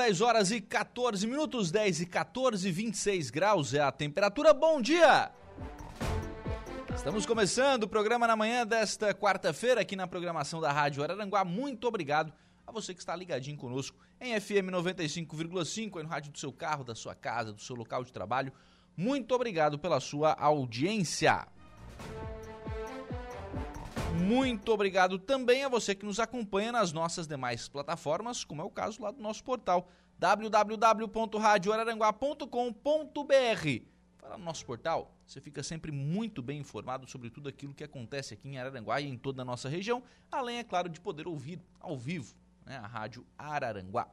10 horas e 14 minutos, 10 e 14, 26 graus é a temperatura. Bom dia! Estamos começando o programa na manhã desta quarta-feira aqui na programação da Rádio Araranguá. Muito obrigado a você que está ligadinho conosco em FM 95,5, aí no rádio do seu carro, da sua casa, do seu local de trabalho. Muito obrigado pela sua audiência. Muito obrigado também a você que nos acompanha nas nossas demais plataformas, como é o caso lá do nosso portal www.radioararanguá.com.br. Fala no nosso portal, você fica sempre muito bem informado sobre tudo aquilo que acontece aqui em Araranguá e em toda a nossa região, além, é claro, de poder ouvir ao vivo né, a Rádio Araranguá.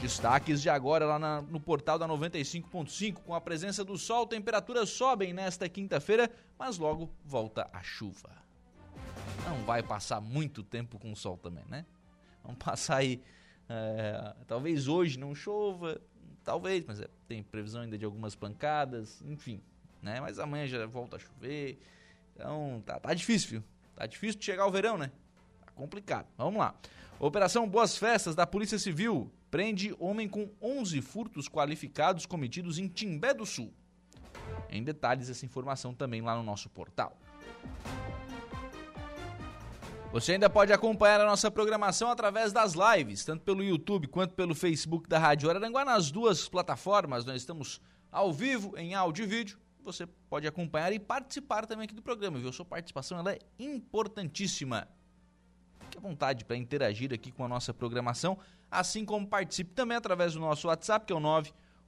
Destaques de agora lá na, no portal da 95.5, com a presença do sol, temperaturas sobem nesta quinta-feira, mas logo volta a chuva não vai passar muito tempo com o sol também, né? Vamos passar aí. É, talvez hoje não chova, talvez, mas é, tem previsão ainda de algumas pancadas, enfim, né? Mas amanhã já volta a chover. Então tá, tá difícil, viu? Tá difícil de chegar o verão, né? Tá complicado. Vamos lá. Operação Boas Festas da Polícia Civil prende homem com 11 furtos qualificados cometidos em Timbé do Sul. Em detalhes, essa informação também lá no nosso portal. Você ainda pode acompanhar a nossa programação através das lives, tanto pelo YouTube quanto pelo Facebook da Rádio Araranguá. Nas duas plataformas, nós estamos ao vivo, em áudio e vídeo. Você pode acompanhar e participar também aqui do programa, viu? Sua participação ela é importantíssima. Fique à vontade para interagir aqui com a nossa programação, assim como participe também através do nosso WhatsApp, que é o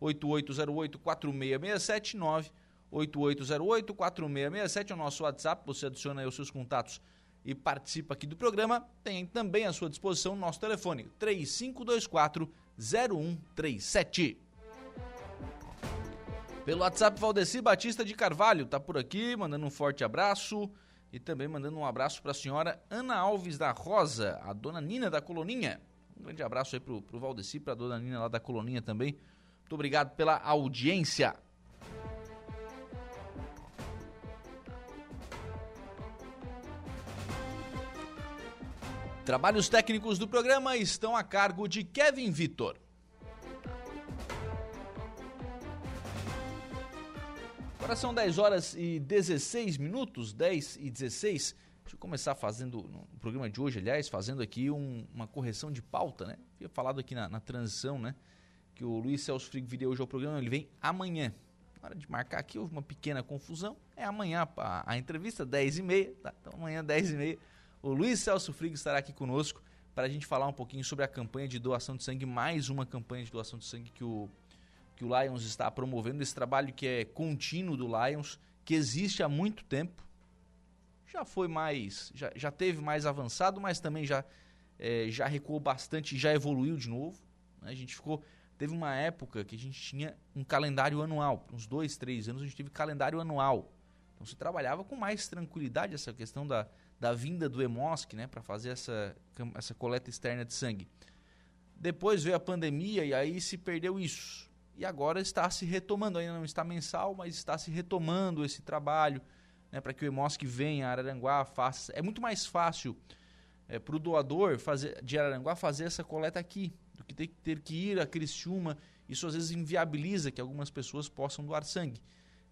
98808-4667, 98808-4667 é o nosso WhatsApp. Você adiciona aí os seus contatos e participa aqui do programa, tem também à sua disposição o nosso telefone 3524 0137. Pelo WhatsApp Valdeci Batista de Carvalho tá por aqui, mandando um forte abraço e também mandando um abraço para a senhora Ana Alves da Rosa, a dona Nina da Coloninha. Um grande abraço aí pro, pro Valdeci, pra dona Nina lá da Coloninha também. Muito obrigado pela audiência. Trabalhos técnicos do programa estão a cargo de Kevin Vitor. Agora são 10 horas e 16 minutos, 10 e 16. Deixa eu começar fazendo, no programa de hoje, aliás, fazendo aqui um, uma correção de pauta, né? Tinha falado aqui na, na, transição, né? Que o Luiz Celso Frigo viria hoje ao programa, ele vem amanhã. Na hora de marcar aqui, houve uma pequena confusão. É amanhã a, a entrevista, 10 e meia, tá? Então amanhã, 10 e meia o Luiz Celso Frigo estará aqui conosco para a gente falar um pouquinho sobre a campanha de doação de sangue, mais uma campanha de doação de sangue que o, que o Lions está promovendo, esse trabalho que é contínuo do Lions, que existe há muito tempo. Já foi mais, já, já teve mais avançado, mas também já, é, já recuou bastante, já evoluiu de novo. Né? A gente ficou, teve uma época que a gente tinha um calendário anual, uns dois, três anos a gente teve calendário anual. Então se trabalhava com mais tranquilidade essa questão da, da vinda do Hemosc, né, para fazer essa, essa coleta externa de sangue. Depois veio a pandemia e aí se perdeu isso. E agora está se retomando, ainda não está mensal, mas está se retomando esse trabalho, né, para que o Hemosc venha a Araranguá, faça. É muito mais fácil é, para o doador fazer, de Araranguá fazer essa coleta aqui, do que ter, ter que ir a Criciúma. Isso às vezes inviabiliza que algumas pessoas possam doar sangue.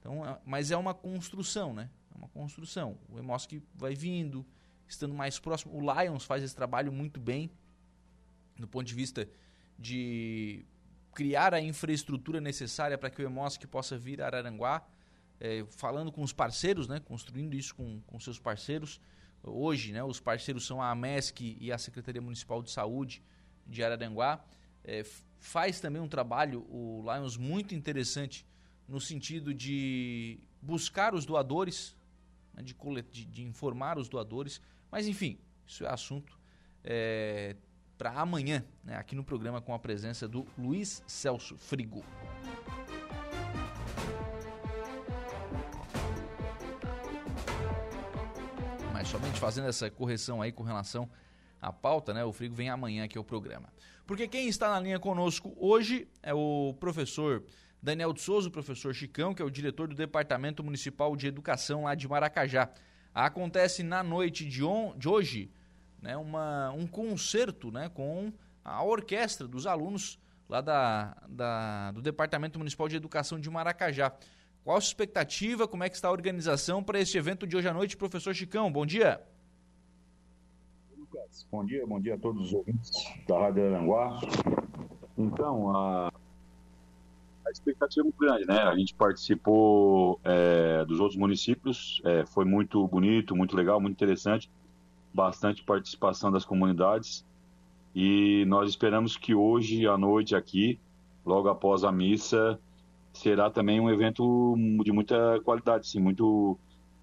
Então, é, mas é uma construção, né? Uma construção. O Emosk vai vindo, estando mais próximo. O Lions faz esse trabalho muito bem, do ponto de vista de criar a infraestrutura necessária para que o Emosk possa vir a Araranguá, é, falando com os parceiros, né? Construindo isso com, com seus parceiros. Hoje, né? Os parceiros são a AMESC e a Secretaria Municipal de Saúde de Araranguá. É, faz também um trabalho, o Lions, muito interessante no sentido de buscar os doadores né, de, de, de, informar os doadores. Mas enfim, isso é assunto é, para amanhã, né, aqui no programa com a presença do Luiz Celso Frigo. Mas somente fazendo essa correção aí com relação à pauta, né? O Frigo vem amanhã aqui ao programa. Porque quem está na linha conosco hoje é o professor Daniel de Souza, o professor Chicão, que é o diretor do Departamento Municipal de Educação lá de Maracajá. Acontece na noite de, on, de hoje né, uma, um concerto né, com a orquestra dos alunos lá da, da, do Departamento Municipal de Educação de Maracajá. Qual a sua expectativa? Como é que está a organização para este evento de hoje à noite, professor Chicão? Bom dia. Lucas, bom dia, bom dia a todos os ouvintes da Rádio Aranguá. Então, a a expectativa é muito grande, né? A gente participou é, dos outros municípios, é, foi muito bonito, muito legal, muito interessante, bastante participação das comunidades e nós esperamos que hoje à noite aqui, logo após a missa, será também um evento de muita qualidade, sim, muito,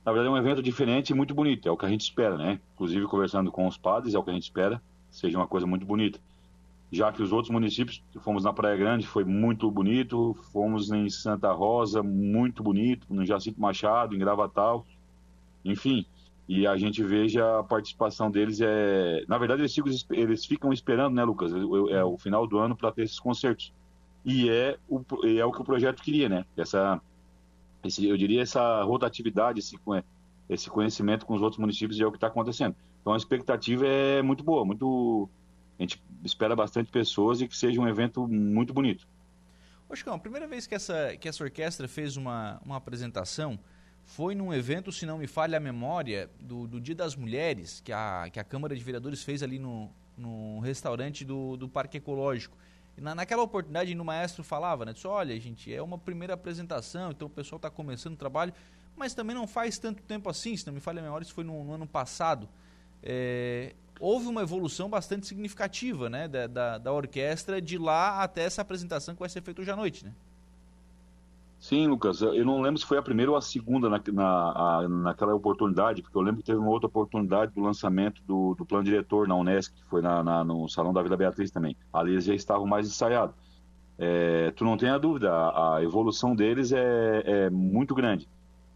na verdade é um evento diferente e muito bonito, é o que a gente espera, né? Inclusive conversando com os padres, é o que a gente espera, seja uma coisa muito bonita já que os outros municípios, fomos na Praia Grande, foi muito bonito, fomos em Santa Rosa, muito bonito, no Jacinto Machado, em Gravatal, enfim, e a gente veja a participação deles é, na verdade eles ficam, eles ficam esperando, né, Lucas, é o final do ano para ter esses concertos. E é o é o que o projeto queria, né? Essa esse, eu diria essa rotatividade, esse esse conhecimento com os outros municípios é o que está acontecendo. Então a expectativa é muito boa, muito a gente espera bastante pessoas e que seja um evento muito bonito. Ô a primeira vez que essa, que essa orquestra fez uma, uma apresentação foi num evento, se não me falha a memória, do, do Dia das Mulheres, que a, que a Câmara de Vereadores fez ali no, no restaurante do, do Parque Ecológico. Na, naquela oportunidade, o maestro falava, né? Disse, olha, gente, é uma primeira apresentação, então o pessoal está começando o trabalho, mas também não faz tanto tempo assim, se não me falha a memória, isso foi no, no ano passado. É, houve uma evolução bastante significativa né, da, da, da, orquestra de lá até essa apresentação que vai ser feita hoje à noite, né? Sim, Lucas. Eu não lembro se foi a primeira ou a segunda na, na, naquela oportunidade, porque eu lembro que teve uma outra oportunidade do lançamento do, do plano diretor na Unesc, que foi na, na, no Salão da Vila Beatriz também. Ali eles já estavam mais ensaiados. É, tu não tem a dúvida, a, a evolução deles é, é muito grande.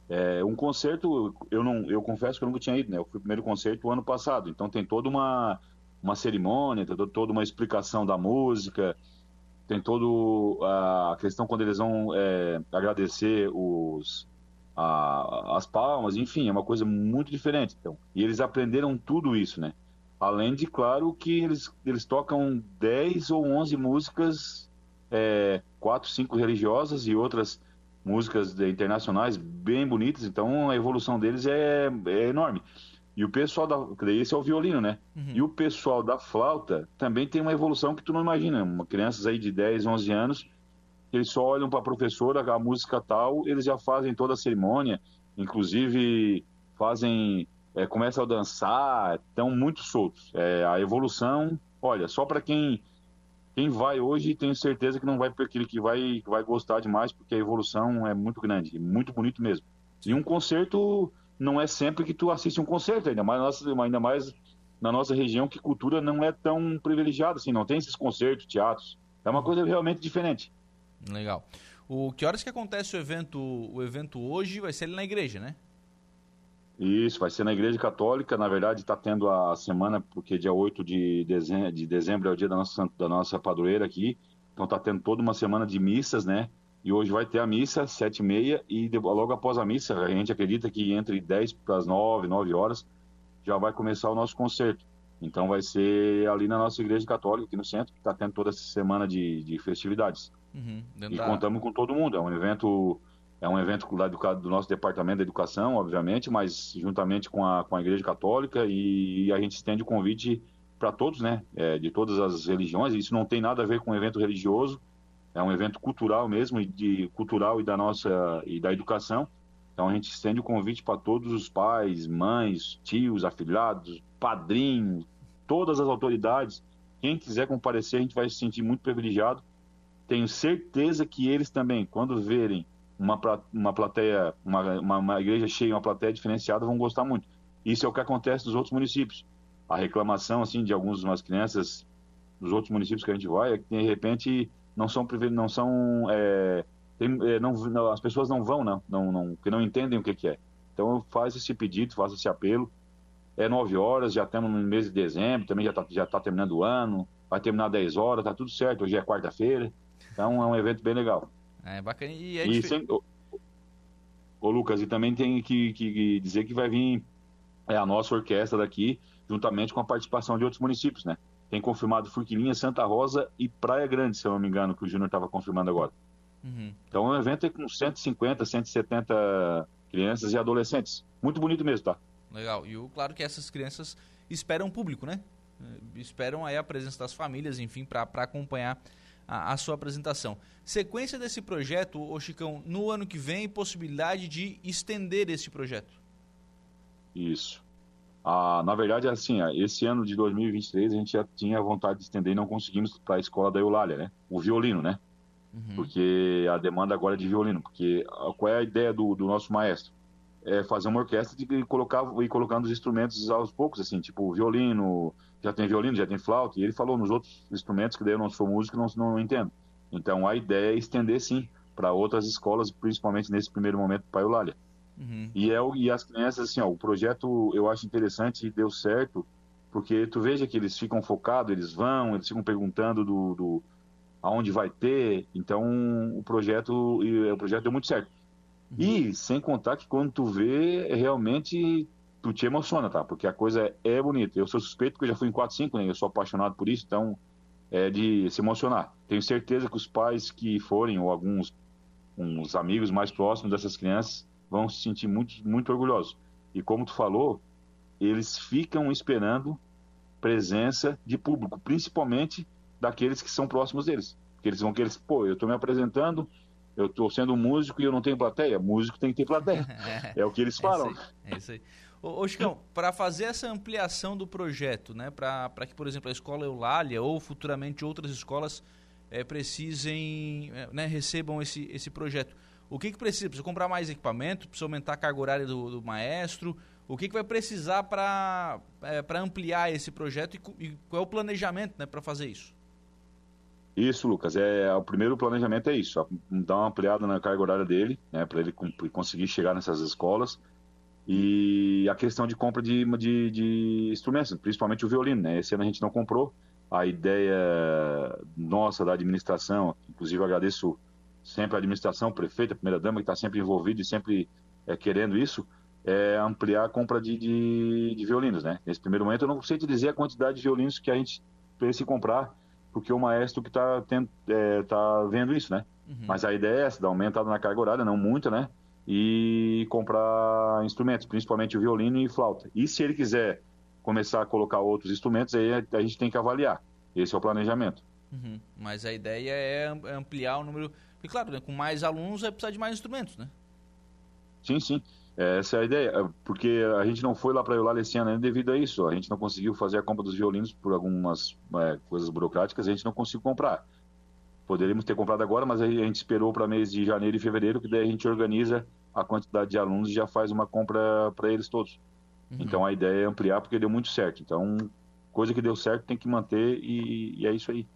É, um concerto, eu não, eu confesso que eu nunca tinha ido, né? Eu fui o primeiro concerto o ano passado, então tem toda uma, uma cerimônia, tem toda uma explicação da música, tem toda a questão quando eles vão é, agradecer os, a, as palmas, enfim, é uma coisa muito diferente. Então, e eles aprenderam tudo isso, né? Além de, claro, que eles, eles tocam 10 ou 11 músicas, é, quatro, cinco religiosas e outras músicas internacionais bem bonitas, então a evolução deles é, é enorme. E o pessoal da. Esse é o violino, né? Uhum. E o pessoal da flauta também tem uma evolução que tu não imagina. Uma, crianças aí de 10, 11 anos, eles só olham para a professora, a música tal, eles já fazem toda a cerimônia, inclusive fazem. É, começam a dançar, estão muito soltos. É, a evolução, olha, só para quem quem vai hoje, tenho certeza que não vai aquele que vai, vai gostar demais, porque a evolução é muito grande, muito bonito mesmo. E um concerto não é sempre que tu assiste um concerto, ainda mais, nossa, ainda mais na nossa região que cultura não é tão privilegiada assim, não tem esses concertos, teatros. É uma coisa realmente diferente. Legal. O que horas que acontece o evento, o evento hoje vai ser ali na igreja, né? Isso, vai ser na Igreja Católica. Na verdade, está tendo a semana, porque dia 8 de dezembro, de dezembro é o dia da nossa, da nossa padroeira aqui. Então está tendo toda uma semana de missas, né? E hoje vai ter a missa, sete e meia, e logo após a missa, a gente acredita que entre 10 para as 9, 9 horas, já vai começar o nosso concerto. Então vai ser ali na nossa igreja católica, aqui no centro, que está tendo toda essa semana de, de festividades. Uhum, e contamos com todo mundo. É um evento é um evento do nosso departamento da educação, obviamente, mas juntamente com a, com a Igreja Católica e a gente estende o convite para todos, né, é, de todas as religiões. Isso não tem nada a ver com um evento religioso, é um evento cultural mesmo, de cultural e da nossa e da educação. Então a gente estende o convite para todos os pais, mães, tios, afilhados, padrinhos, todas as autoridades. Quem quiser comparecer, a gente vai se sentir muito privilegiado. Tenho certeza que eles também, quando verem uma, uma plateia, uma, uma, uma igreja cheia, uma plateia diferenciada, vão gostar muito. Isso é o que acontece nos outros municípios. A reclamação, assim, de algumas crianças dos outros municípios que a gente vai é que, de repente, não são, não são, é, tem, é, não, não, as pessoas não vão, não, não, não, que não entendem o que, que é. Então, faz esse pedido, faz esse apelo. É nove horas, já estamos no mês de dezembro, também já está já tá terminando o ano, vai terminar 10 horas, tá tudo certo, hoje é quarta-feira. Então, é um evento bem legal. É bacana. E, é e sem, ô, ô, Lucas, e também tem que, que dizer que vai vir é, a nossa orquestra daqui, juntamente com a participação de outros municípios, né? Tem confirmado Furquilinha, Santa Rosa e Praia Grande, se eu não me engano, que o Júnior estava confirmando agora. Uhum. Então, é um evento é com 150, 170 crianças e adolescentes. Muito bonito mesmo, tá? Legal. E o, claro que essas crianças esperam público, né? Esperam aí a presença das famílias, enfim, para acompanhar a, a, sua apresentação. Sequência desse projeto, ô Chicão, no ano que vem, possibilidade de estender esse projeto. Isso. Ah, na verdade, assim, esse ano de 2023 a gente já tinha vontade de estender e não conseguimos para a escola da Eulália, né? O violino, né? Uhum. Porque a demanda agora é de violino. Porque qual é a ideia do, do nosso maestro? É fazer uma orquestra e colocar e colocando os instrumentos aos poucos, assim, tipo violino, já tem violino, já tem flauta, e ele falou nos outros instrumentos que daí eu não sou músico não, não entendo. Então a ideia é estender sim para outras escolas, principalmente nesse primeiro momento para Eulália. Uhum. E, é, e as crianças, assim, ó, o projeto eu acho interessante e deu certo, porque tu veja que eles ficam focados, eles vão, eles ficam perguntando do, do aonde vai ter, então o projeto, o projeto deu muito certo. Uhum. E sem contar que quando tu vê, realmente tu te emociona, tá? Porque a coisa é, é bonita. Eu sou suspeito porque eu já fui em 4, 5, né? Eu sou apaixonado por isso, então é de se emocionar. Tenho certeza que os pais que forem, ou alguns uns amigos mais próximos dessas crianças, vão se sentir muito, muito orgulhosos. E como tu falou, eles ficam esperando presença de público, principalmente daqueles que são próximos deles. Porque eles vão querer, pô, eu estou me apresentando, eu estou sendo músico e eu não tenho plateia. Músico tem que ter plateia. é, o que eles falam. É isso aí. Ô, ô Chicão, para fazer essa ampliação do projeto, né, para que, por exemplo, a escola Eulália ou futuramente outras escolas é, precisem, é, né, recebam esse, esse projeto, o que, que precisa? Precisa comprar mais equipamento? Precisa aumentar a carga horária do, do maestro? O que, que vai precisar para é, ampliar esse projeto e, e, qual é o planejamento né, para fazer isso? Isso, Lucas. É, o primeiro planejamento é isso: dar uma ampliada na carga horária dele, né, para ele conseguir chegar nessas escolas. E a questão de compra de, de, de, instrumentos, principalmente o violino. Né? Esse ano a gente não comprou. A ideia nossa da administração, inclusive agradeço sempre a administração, o prefeito, a primeira-dama, que está sempre envolvido e sempre é, querendo isso, é ampliar a compra de, de, de, violinos, né? Nesse primeiro momento, eu não sei te dizer a quantidade de violinos que a gente precisa comprar, porque o maestro que está é, tá vendo isso, né? Uhum. Mas a ideia é essa, dar aumentada na carga horária, não muito, né? E comprar instrumentos, principalmente o violino e flauta. E se ele quiser começar a colocar outros instrumentos, aí a gente tem que avaliar. Esse é o planejamento. Uhum. Mas a ideia é ampliar o número e claro, né, com mais alunos vai precisar de mais instrumentos, né? Sim, sim. Essa é a ideia, é, porque a gente não foi lá para Eulália esse ano devido a isso. A gente não conseguiu fazer a compra dos violinos por algumas é, coisas burocráticas, a gente não conseguiu comprar. Poderíamos ter comprado agora, mas a gente esperou para mês de janeiro e fevereiro, que daí a gente organiza a quantidade de alunos e já faz uma compra para eles todos. Uhum. Então a ideia é ampliar porque deu muito certo. Então, coisa que deu certo tem que manter e, e é isso aí.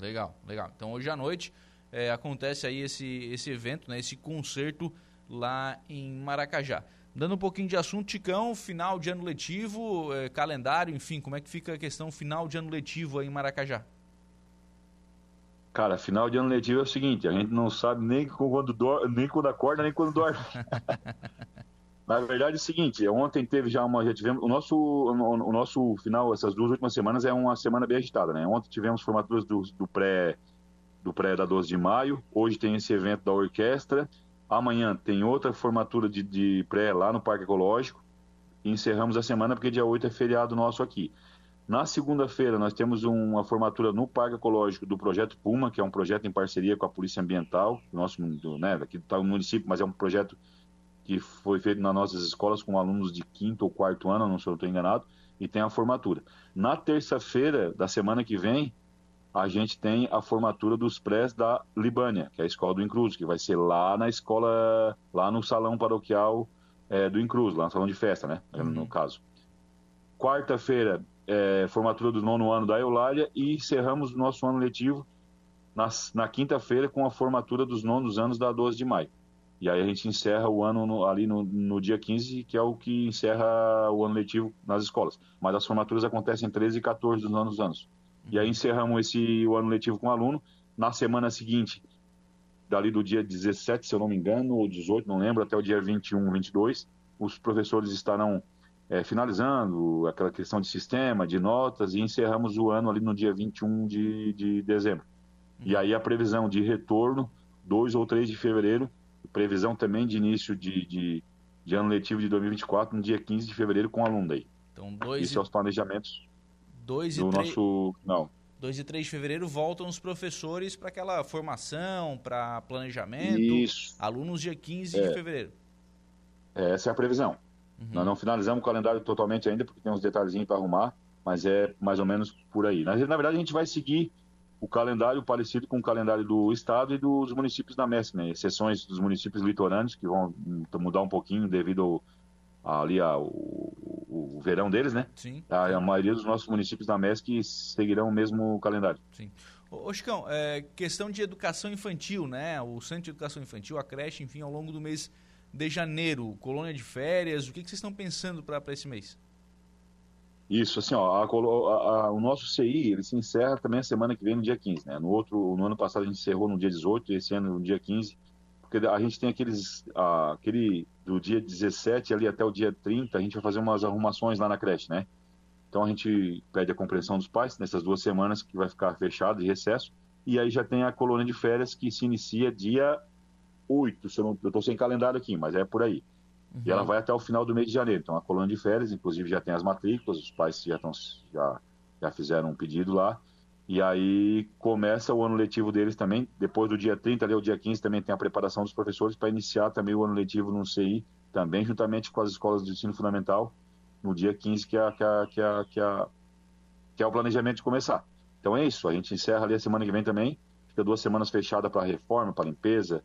Legal, legal. Então hoje à noite é, acontece aí esse, esse evento, né, esse concerto lá em Maracajá. Dando um pouquinho de assunto, Ticão, final de ano letivo, é, calendário, enfim, como é que fica a questão final de ano letivo aí em Maracajá? Cara, final de ano letivo é o seguinte, a gente não sabe nem quando, dorme, nem quando acorda, nem quando dorme. Na verdade é o seguinte, ontem teve já uma, já tivemos, o nosso, o, o, nosso final, essas duas últimas semanas é uma semana bem agitada, né? Ontem tivemos formaturas do, do pré do pré da 12 de maio. Hoje tem esse evento da orquestra. Amanhã tem outra formatura de, de pré lá no Parque Ecológico. E encerramos a semana porque dia 8 é feriado nosso aqui. Na segunda-feira nós temos uma formatura no Parque Ecológico do Projeto Puma, que é um projeto em parceria com a Polícia Ambiental, nosso, do, né, aqui do município, mas é um projeto que foi feito nas nossas escolas com alunos de quinto ou quarto ano, não sei se eu estou enganado, e tem a formatura. Na terça-feira da semana que vem, a gente tem a formatura dos prés da Libânia, que é a escola do Incruz, que vai ser lá na escola, lá no salão paroquial é, do Incruz, lá no salão de festa, né? Uhum. No caso. Quarta-feira, é, formatura do nono ano da Eulália e encerramos o nosso ano letivo na, na quinta-feira com a formatura dos nonos anos da 12 de maio. E aí a gente encerra o ano no, ali no, no, dia 15, que é o que encerra o ano letivo nas escolas. Mas as formaturas acontecem 13 e 14 dos nonos anos. E aí encerramos esse o ano letivo com o aluno. Na semana seguinte, dali do dia 17, se eu não me engano, ou 18, não lembro, até o dia 21, 22, os professores estarão é, finalizando aquela questão de sistema, de notas, e encerramos o ano ali no dia 21 de, de dezembro. E aí a previsão de retorno, 2 ou 3 de fevereiro, previsão também de início de, de, de ano letivo de 2024, no dia 15 de fevereiro, com aluno daí. Então, dois Isso e... é os planejamentos 2 e do 3... nosso... Não. 2 e 3 de fevereiro voltam os professores para aquela formação, para planejamento. Isso. Alunos dia 15 é. de fevereiro. Essa é a previsão. Uhum. Nós não finalizamos o calendário totalmente ainda, porque tem uns detalhezinhos para arrumar, mas é mais ou menos por aí. Na, na verdade, a gente vai seguir o calendário parecido com o calendário do Estado e dos municípios da MESC, né? exceções dos municípios litorâneos, que vão mudar um pouquinho devido ao, ali ao, o verão deles, né? Sim. A, a, maioria dos nossos municípios da MESC seguirão o mesmo calendário. Sim. Ô, Chicão, é, questão de educação infantil, né? O Centro de Educação Infantil, a creche, enfim, ao longo do mês de janeiro, colônia de férias, o que, que vocês estão pensando para esse mês? Isso, assim, ó, a, a, o nosso CI, ele se encerra também a semana que vem, no dia 15, né? No outro, no ano passado a gente encerrou no dia 18, esse ano no dia 15, porque a gente tem aqueles, aquele do dia 17 ali até o dia 30, a gente vai fazer umas arrumações lá na creche, né? Então a gente pede a compreensão dos pais nessas duas semanas que vai ficar fechado de recesso, e aí já tem a colônia de férias que se inicia dia 8, se eu, não, eu tô sem calendário aqui, mas é por aí. Uhum. E ela vai até o final do mês de janeiro. Então a colônia de férias, inclusive já tem as matrículas, os pais já, estão, já, já fizeram um pedido lá, e aí começa o ano letivo deles também. Depois do dia 30 ali ao dia 15 também tem a preparação dos professores para iniciar também o ano letivo no CI, também juntamente com as escolas de ensino fundamental, no dia 15, que é, que é, que é, que é, que é o planejamento de começar. Então é isso, a gente encerra ali a semana que vem também, fica duas semanas fechada para reforma, para limpeza,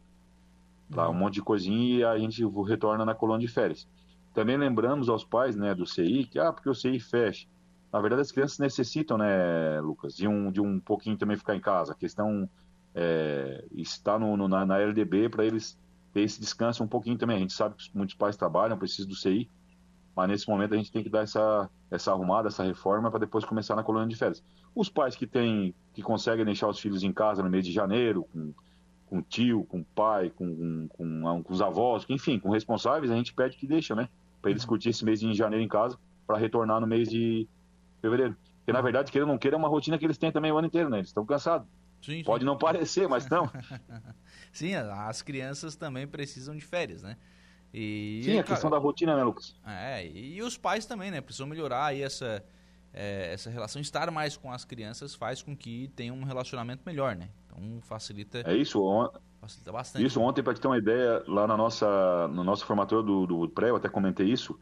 para um monte de coisinha e a gente retorna na colônia de férias. Também lembramos aos pais né, do CI que, ah, porque o CI fecha. Na verdade, as crianças necessitam, né, Lucas, de um, de um pouquinho também ficar em casa. A questão é, está no, no, na, na LDB para eles ter esse descanso um pouquinho também. A gente sabe que muitos pais trabalham, precisam do CI, mas nesse momento a gente tem que dar essa, essa arrumada, essa reforma para depois começar na colônia de férias. Os pais que têm, que conseguem deixar os filhos em casa no mês de janeiro, com, com tio, com pai, com, com, com, com os avós, enfim, com responsáveis, a gente pede que deixa, né? Para eles uhum. curtir esse mês de janeiro em casa, para retornar no mês de, fevereiro. Porque, na verdade, queira ou não queira, é uma rotina que eles têm também o ano inteiro, né? Eles estão cansados. Sim, sim. Pode não parecer, mas não. sim, as crianças também precisam de férias, né? E, sim, a questão da rotina, né, Lucas? É, e os pais também, né? Precisam melhorar aí essa, é, essa relação. Estar mais com as crianças faz com que tenham um relacionamento melhor, né? Então facilita. É isso, on... facilita bastante. Isso, ontem, para te ter uma ideia, lá na nossa, no nosso formatório do, do pré, eu até comentei isso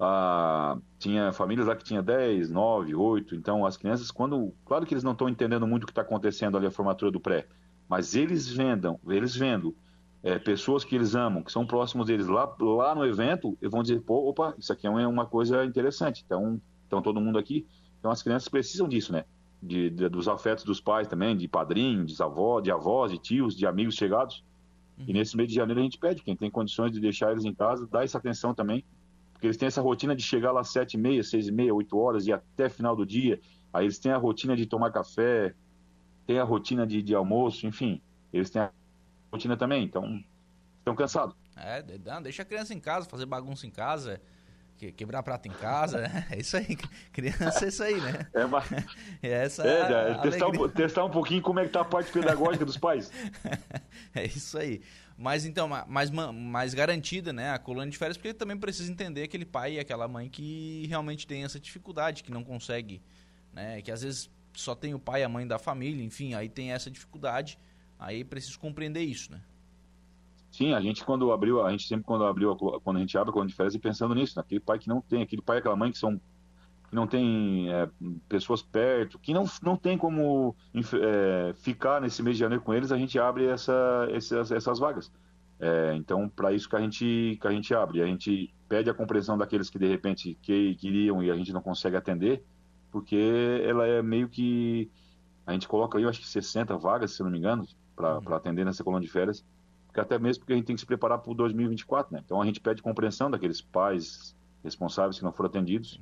ah, tinha famílias lá que tinha 10, 9, 8. Então, as crianças, quando. Claro que eles não estão entendendo muito o que está acontecendo ali a formatura do pré, mas eles vendam, eles vendo é, pessoas que eles amam, que são próximos deles lá, lá no evento, eles vão dizer: pô, opa, isso aqui é uma coisa interessante. Então, então, todo mundo aqui. Então, as crianças precisam disso, né? De, de, dos afetos dos pais também, de padrinhos, de avós, de avós, de tios, de amigos chegados. Uhum. E nesse mês de janeiro a gente pede, quem tem condições de deixar eles em casa, dá essa atenção também porque eles têm essa rotina de chegar lá às sete e meia, seis e meia, oito horas e até final do dia. Aí eles têm a rotina de tomar café, tem a rotina de, de almoço, enfim, eles têm a rotina também, então estão cansados. É, deixa a criança em casa, fazer bagunça em casa, quebrar prato em casa, né? é isso aí, criança é isso aí, né? É, mas... é essa é, é testar, um, testar um pouquinho como é que tá a parte pedagógica dos pais. é isso aí. Mas então, mais, mais garantida, né, a colônia de férias, porque também precisa entender aquele pai e aquela mãe que realmente tem essa dificuldade, que não consegue, né, que às vezes só tem o pai e a mãe da família, enfim, aí tem essa dificuldade, aí precisa compreender isso, né? Sim, a gente quando abriu, a gente sempre quando abriu, quando a gente abre a de férias e pensando nisso, naquele pai que não tem, aquele pai e aquela mãe que são que não tem é, pessoas perto, que não, não tem como é, ficar nesse mês de janeiro com eles, a gente abre essa, essas, essas vagas. É, então, para isso que a, gente, que a gente abre, a gente pede a compreensão daqueles que de repente que, queriam e a gente não consegue atender, porque ela é meio que. A gente coloca aí, eu acho que 60 vagas, se não me engano, para uhum. atender nessa colônia de férias, porque até mesmo porque a gente tem que se preparar para o 2024, né? Então a gente pede compreensão daqueles pais responsáveis que não foram atendidos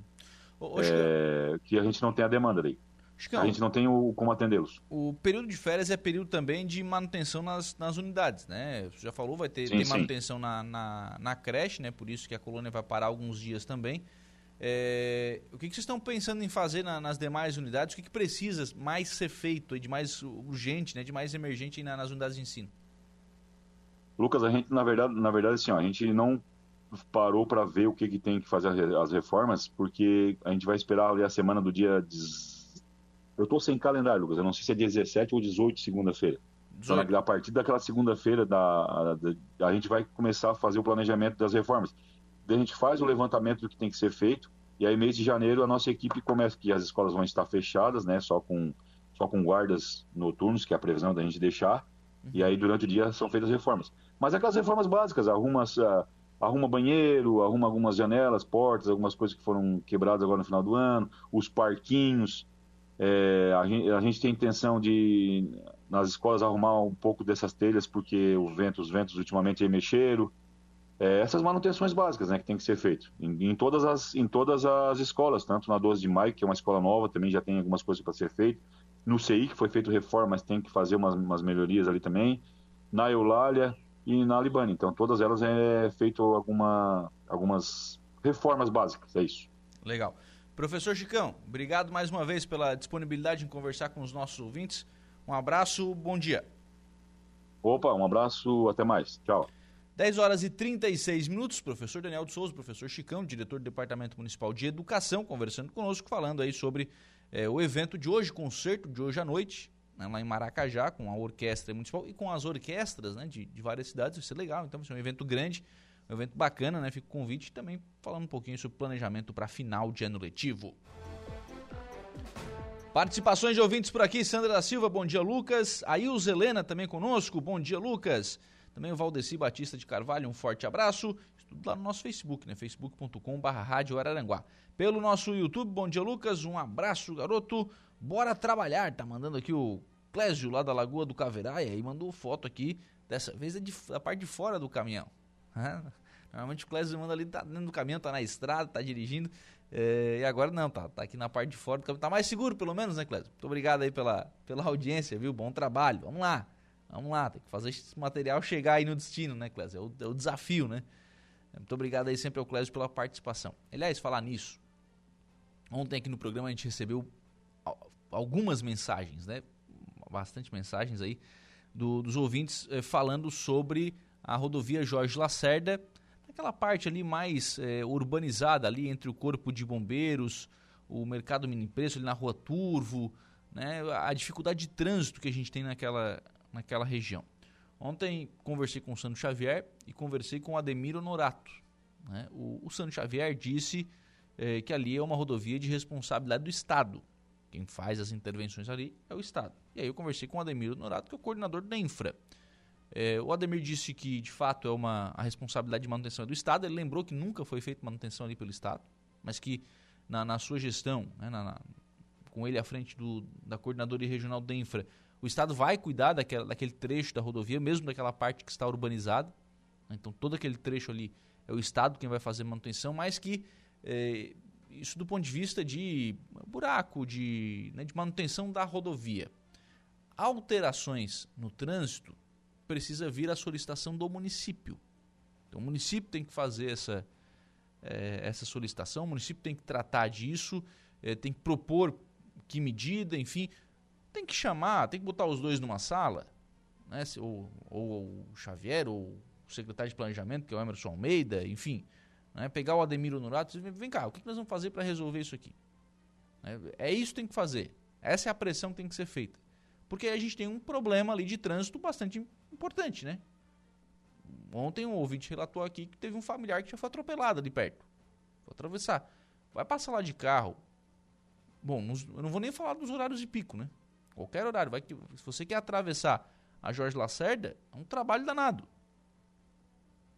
é, que a gente não tem a demanda daí. Chicão, a gente não tem o, como atendê-los. O período de férias é período também de manutenção nas, nas unidades, né? Você já falou, vai ter, sim, manutenção na, na, na, creche, né? Por isso que a colônia vai parar alguns dias também. É, o que, que, vocês estão pensando em fazer na, nas demais unidades? O que, que, precisa mais ser feito, de mais urgente, né? de mais emergente na, nas unidades de ensino? Lucas, a gente, na verdade, na verdade assim, ó, a gente não parou para ver o que, que tem que fazer as reformas, porque a gente vai esperar ali a semana do dia. Eu estou sem calendário, Lucas. Eu não sei se é 17 ou 18, segunda-feira. Então, a partir daquela segunda-feira, da, da, a gente vai começar a fazer o planejamento das reformas. A gente faz o levantamento do que tem que ser feito, e aí, mês de janeiro, a nossa equipe começa, que as escolas vão estar fechadas, né, só com, só com guardas noturnos, que é a previsão da gente deixar, uhum. e aí, durante o dia, são feitas reformas. Mas aquelas reformas básicas, arruma arruma banheiro, arruma algumas janelas, portas, algumas coisas que foram quebradas agora no final do ano, os parquinhos. É, a, gente, a, gente, tem intenção de, nas escolas, arrumar um pouco dessas telhas, porque o vento, os ventos ultimamente mexeram. É, essas manutenções básicas né, que tem que ser feito em, em, todas as, em todas as escolas, tanto na 12 de maio, que é uma escola nova, também já tem algumas coisas para ser feito. No CI, que foi feito reforma, mas tem que fazer umas, umas melhorias ali também. Na Eulália, e na Libane. Então, todas elas é feito alguma, algumas reformas básicas, é isso. Legal. Professor Chicão, obrigado mais uma vez pela disponibilidade em conversar com os nossos ouvintes. Um abraço, bom dia. Opa, um abraço, até mais. Tchau. 10 horas e 36 minutos, professor Daniel de Souza, professor Chicão, diretor do Departamento Municipal de Educação, conversando conosco, falando aí sobre é, o evento de hoje, concerto de hoje à noite, né, lá em Maracajá, com a orquestra municipal e com as orquestras né, de, de várias cidades. Vai ser legal, então vai ser um evento grande, um evento bacana, né? Fica o convite também falando um pouquinho sobre planejamento para final de ano letivo. Participações de ouvintes por aqui, Sandra da Silva, bom dia Lucas. Ails Helena também conosco, bom dia Lucas. Também o Valdeci Batista de Carvalho, um forte abraço. Tudo lá no nosso Facebook, né? facebook.com.br. Pelo nosso YouTube, bom dia Lucas, um abraço garoto. Bora trabalhar, tá mandando aqui o Clésio lá da Lagoa do Caveraia e mandou foto aqui, dessa vez é de, da parte de fora do caminhão. Normalmente o Clésio manda ali, tá dentro do caminhão, tá na estrada, tá dirigindo. É, e agora não, tá, tá aqui na parte de fora do caminhão. Tá mais seguro, pelo menos, né, Clésio? Muito obrigado aí pela, pela audiência, viu? Bom trabalho. Vamos lá. Vamos lá, tem que fazer esse material chegar aí no destino, né, Clésio? É o, é o desafio, né? Muito obrigado aí sempre ao Clésio pela participação. Aliás, falar nisso, ontem aqui no programa a gente recebeu algumas mensagens, né? Bastante mensagens aí do, dos ouvintes eh, falando sobre a rodovia Jorge Lacerda, aquela parte ali mais eh, urbanizada ali entre o corpo de bombeiros, o mercado mini preço ali na rua Turvo, né? A dificuldade de trânsito que a gente tem naquela, naquela região. Ontem conversei com o Sandro Xavier e conversei com o Ademir Honorato. Né? O, o Sandro Xavier disse eh, que ali é uma rodovia de responsabilidade do Estado. Quem faz as intervenções ali é o Estado. E aí eu conversei com o Ademir Norato, que é o coordenador da Infra. É, o Ademir disse que, de fato, é uma, a responsabilidade de manutenção é do Estado. Ele lembrou que nunca foi feita manutenção ali pelo Estado, mas que na, na sua gestão, né, na, na, com ele à frente do, da coordenadoria regional da Infra, o Estado vai cuidar daquela, daquele trecho da rodovia, mesmo daquela parte que está urbanizada. Então, todo aquele trecho ali é o Estado quem vai fazer manutenção, mas que é, isso do ponto de vista de buraco, de, né, de manutenção da rodovia. Alterações no trânsito precisa vir a solicitação do município. Então o município tem que fazer essa, é, essa solicitação, o município tem que tratar disso, é, tem que propor que medida, enfim, tem que chamar, tem que botar os dois numa sala, né, ou, ou o Xavier, ou o secretário de planejamento, que é o Emerson Almeida, enfim, né? Pegar o Ademiro Norato e dizer, vem cá, o que nós vamos fazer para resolver isso aqui? É, é isso que tem que fazer. Essa é a pressão que tem que ser feita. Porque a gente tem um problema ali de trânsito bastante importante, né? Ontem um ouvinte relatou aqui que teve um familiar que já foi atropelado ali perto. Foi atravessar. Vai passar lá de carro, Bom, eu não vou nem falar dos horários de pico, né? Qualquer horário. Vai que, se você quer atravessar a Jorge Lacerda, é um trabalho danado.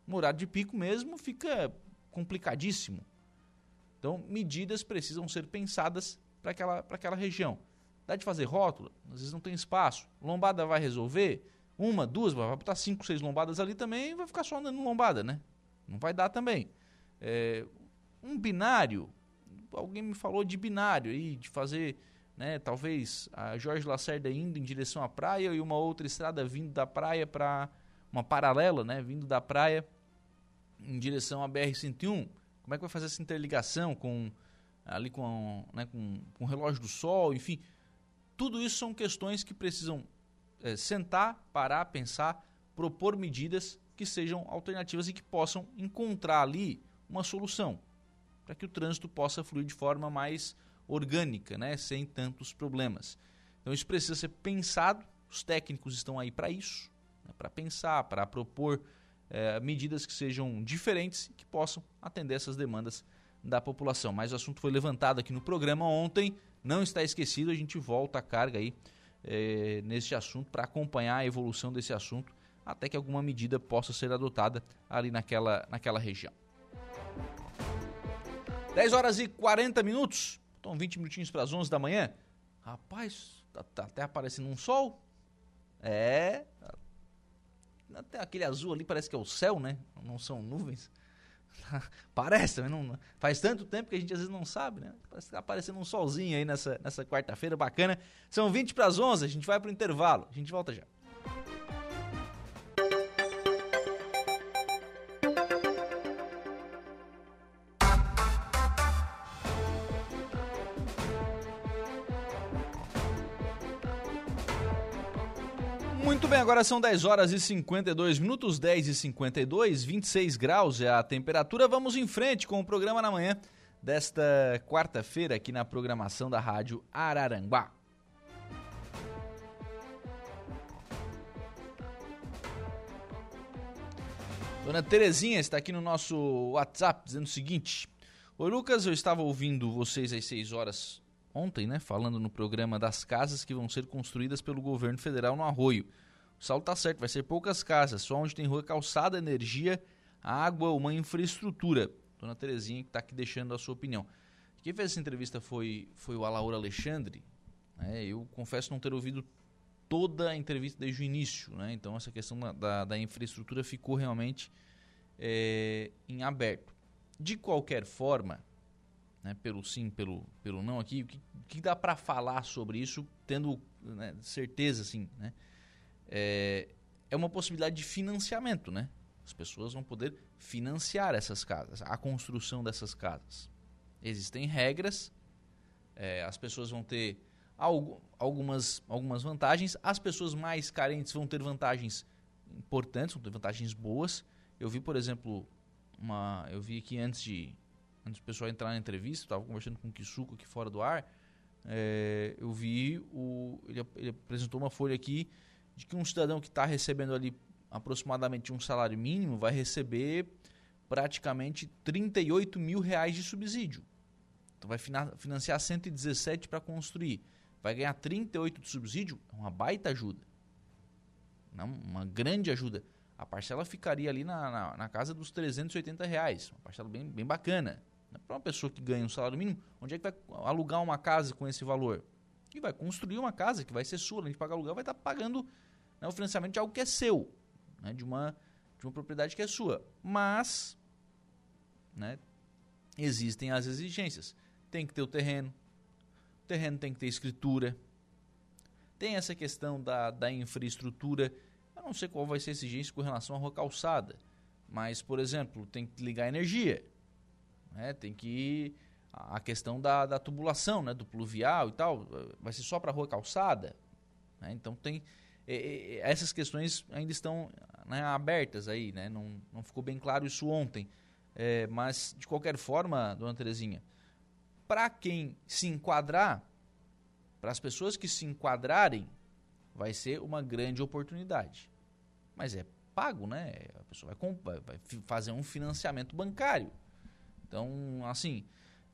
No horário de pico mesmo fica complicadíssimo. Então, medidas precisam ser pensadas para aquela, aquela região. Dá de fazer rótula? Às vezes não tem espaço. Lombada vai resolver? Uma, duas, vai botar cinco, seis lombadas ali também vai ficar só andando lombada, né? Não vai dar também. É, um binário, alguém me falou de binário aí, de fazer, né, talvez a Jorge Lacerda indo em direção à praia e uma outra estrada vindo da praia para uma paralela, né, vindo da praia em direção à BR-101. Como é que vai fazer essa interligação com ali com, né, com, com o relógio do sol, enfim. Tudo isso são questões que precisam é, sentar, parar, pensar, propor medidas que sejam alternativas e que possam encontrar ali uma solução para que o trânsito possa fluir de forma mais orgânica, né, sem tantos problemas. Então isso precisa ser pensado, os técnicos estão aí para isso, né, para pensar, para propor é, medidas que sejam diferentes e que possam atender essas demandas da população. Mas o assunto foi levantado aqui no programa ontem, não está esquecido, a gente volta a carga aí é, nesse assunto para acompanhar a evolução desse assunto até que alguma medida possa ser adotada ali naquela, naquela região. 10 horas e 40 minutos. Estão 20 minutinhos para as 11 da manhã. Rapaz, tá, tá até aparecendo um sol. É. Até aquele azul ali parece que é o céu, né? Não são nuvens. parece, mas não, faz tanto tempo que a gente às vezes não sabe, né? Parece que tá aparecendo um solzinho aí nessa, nessa quarta-feira bacana. São 20 para as 11, a gente vai para o intervalo. A gente volta já. Agora são 10 horas e 52 minutos, 10 e 52, 26 graus é a temperatura. Vamos em frente com o programa na manhã desta quarta-feira aqui na programação da Rádio Araranguá. Dona Terezinha está aqui no nosso WhatsApp dizendo o seguinte: Oi Lucas, eu estava ouvindo vocês às 6 horas ontem, né? Falando no programa das casas que vão ser construídas pelo governo federal no Arroio. O Saulo tá certo, vai ser poucas casas, só onde tem rua, calçada, energia, água, uma infraestrutura. Dona Terezinha que está aqui deixando a sua opinião. Quem fez essa entrevista foi, foi o Alaur Alexandre. Né? Eu confesso não ter ouvido toda a entrevista desde o início. Né? Então essa questão da, da, da infraestrutura ficou realmente é, em aberto. De qualquer forma, né, pelo sim, pelo, pelo não aqui, o que, que dá para falar sobre isso, tendo né, certeza, assim, né? É, é uma possibilidade de financiamento, né? As pessoas vão poder financiar essas casas, a construção dessas casas. Existem regras, é, as pessoas vão ter algo, algumas, algumas vantagens, as pessoas mais carentes vão ter vantagens importantes, vão ter vantagens boas. Eu vi, por exemplo, uma, eu vi aqui antes de antes do pessoal entrar na entrevista, estava conversando com o Kisuko aqui fora do ar, é, eu vi o ele, ele apresentou uma folha aqui de que um cidadão que está recebendo ali aproximadamente um salário mínimo vai receber praticamente 38 mil reais de subsídio. Então vai financiar 117 para construir. Vai ganhar 38 de subsídio, é uma baita ajuda. Não, uma grande ajuda. A parcela ficaria ali na, na, na casa dos 380 reais. Uma parcela bem, bem bacana. Para uma pessoa que ganha um salário mínimo, onde é que vai alugar uma casa com esse valor? E vai construir uma casa que vai ser sua, além de pagar aluguel, vai estar tá pagando né, o financiamento de algo que é seu, né, de, uma, de uma propriedade que é sua. Mas né, existem as exigências. Tem que ter o terreno, o terreno tem que ter escritura, tem essa questão da, da infraestrutura. Eu não sei qual vai ser a exigência com relação à rua calçada, mas, por exemplo, tem que ligar energia, né, tem que a questão da, da tubulação, né, do pluvial e tal, vai ser só para rua calçada. Né? Então tem essas questões ainda estão né, abertas aí, né? Não, não ficou bem claro isso ontem. É, mas, de qualquer forma, dona Terezinha, para quem se enquadrar, para as pessoas que se enquadrarem, vai ser uma grande oportunidade. Mas é pago, né? A pessoa vai, vai fazer um financiamento bancário. Então, assim,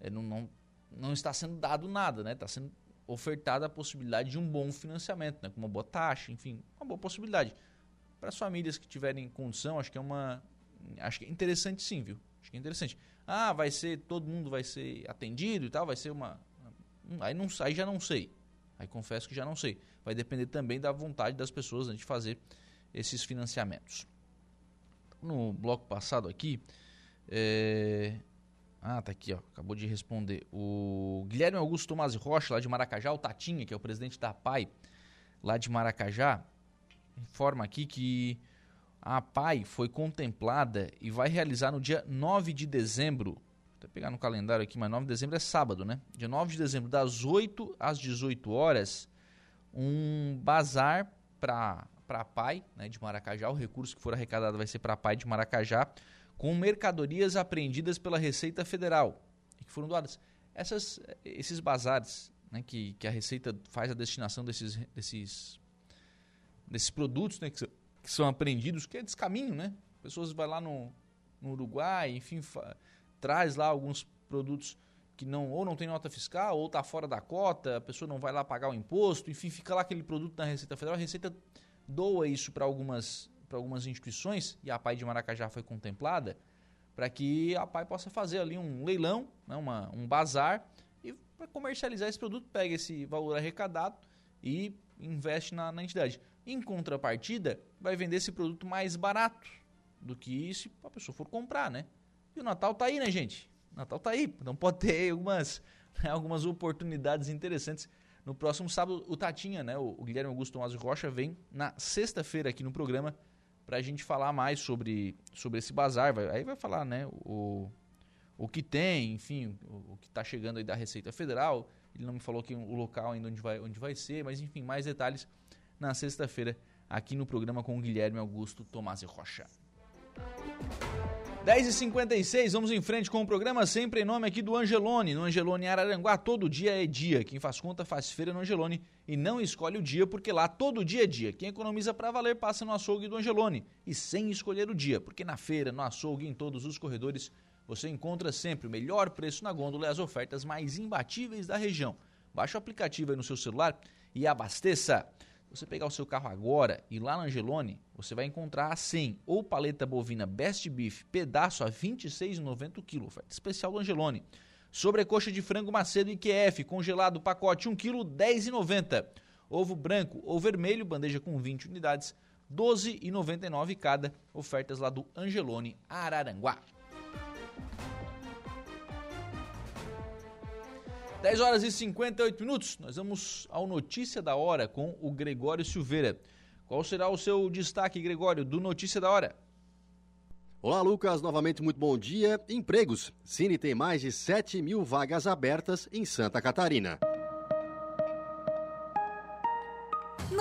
é, não, não, não está sendo dado nada, né? Está sendo ofertada a possibilidade de um bom financiamento, né? com uma boa taxa, enfim, uma boa possibilidade. Para as famílias que tiverem condição, acho que é uma. Acho que é interessante sim, viu? Acho que é interessante. Ah, vai ser. Todo mundo vai ser atendido e tal, vai ser uma. Aí, não, aí já não sei. Aí confesso que já não sei. Vai depender também da vontade das pessoas né, de fazer esses financiamentos. No bloco passado aqui. É... Ah, tá aqui, ó. Acabou de responder. O Guilherme Augusto Tomás Rocha, lá de Maracajá, o Tatinha, que é o presidente da PAI, lá de Maracajá, informa aqui que a PAI foi contemplada e vai realizar no dia 9 de dezembro. Vou pegar no calendário aqui, mas 9 de dezembro é sábado, né? Dia 9 de dezembro, das 8 às 18 horas, um bazar para a PAI, né, de Maracajá. O recurso que for arrecadado vai ser para a PAI de Maracajá com mercadorias apreendidas pela Receita Federal e que foram doadas. Essas, esses bazares né, que, que a Receita faz a destinação desses, desses, desses produtos né, que, são, que são apreendidos, que é descaminho, né? Pessoas vão lá no, no Uruguai, enfim, traz lá alguns produtos que não ou não tem nota fiscal ou está fora da cota, a pessoa não vai lá pagar o imposto, enfim, fica lá aquele produto na Receita Federal, a Receita doa isso para algumas para algumas instituições, e a PAI de Maracajá foi contemplada, para que a PAI possa fazer ali um leilão, né, uma, um bazar, e para comercializar esse produto, pega esse valor arrecadado e investe na, na entidade. Em contrapartida, vai vender esse produto mais barato do que se a pessoa for comprar, né? E o Natal tá aí, né, gente? O Natal tá aí, então pode ter algumas, algumas oportunidades interessantes. No próximo sábado, o Tatinha, né, o Guilherme Augusto Tomás Rocha, vem na sexta-feira aqui no programa para a gente falar mais sobre, sobre esse bazar. Vai, aí vai falar né, o, o que tem, enfim, o, o que está chegando aí da Receita Federal. Ele não me falou que o local ainda onde vai, onde vai ser, mas enfim, mais detalhes na sexta-feira aqui no programa com o Guilherme Augusto Tomás e Rocha. 10h56, vamos em frente com o programa, sempre em nome aqui do Angelone. No Angelone Araranguá, todo dia é dia. Quem faz conta faz feira no Angelone e não escolhe o dia, porque lá todo dia é dia. Quem economiza para valer passa no açougue do Angelone. E sem escolher o dia, porque na feira, no açougue, em todos os corredores, você encontra sempre o melhor preço na gôndola e as ofertas mais imbatíveis da região. Baixe o aplicativo aí no seu celular e abasteça você pegar o seu carro agora e lá na Angelone, você vai encontrar a 100 ou paleta bovina Best Beef, pedaço a R$ 26,90 o quilo, oferta especial do Angelone. Sobrecoxa de frango Macedo IQF, congelado, pacote 1 kg, R$ 10,90. Ovo branco ou vermelho, bandeja com 20 unidades, R$ 12,99 cada. Ofertas lá do Angelone Araranguá. 10 horas e 58 minutos, nós vamos ao Notícia da Hora com o Gregório Silveira. Qual será o seu destaque, Gregório, do Notícia da Hora? Olá, Lucas. Novamente, muito bom dia. Empregos. Cine tem mais de 7 mil vagas abertas em Santa Catarina.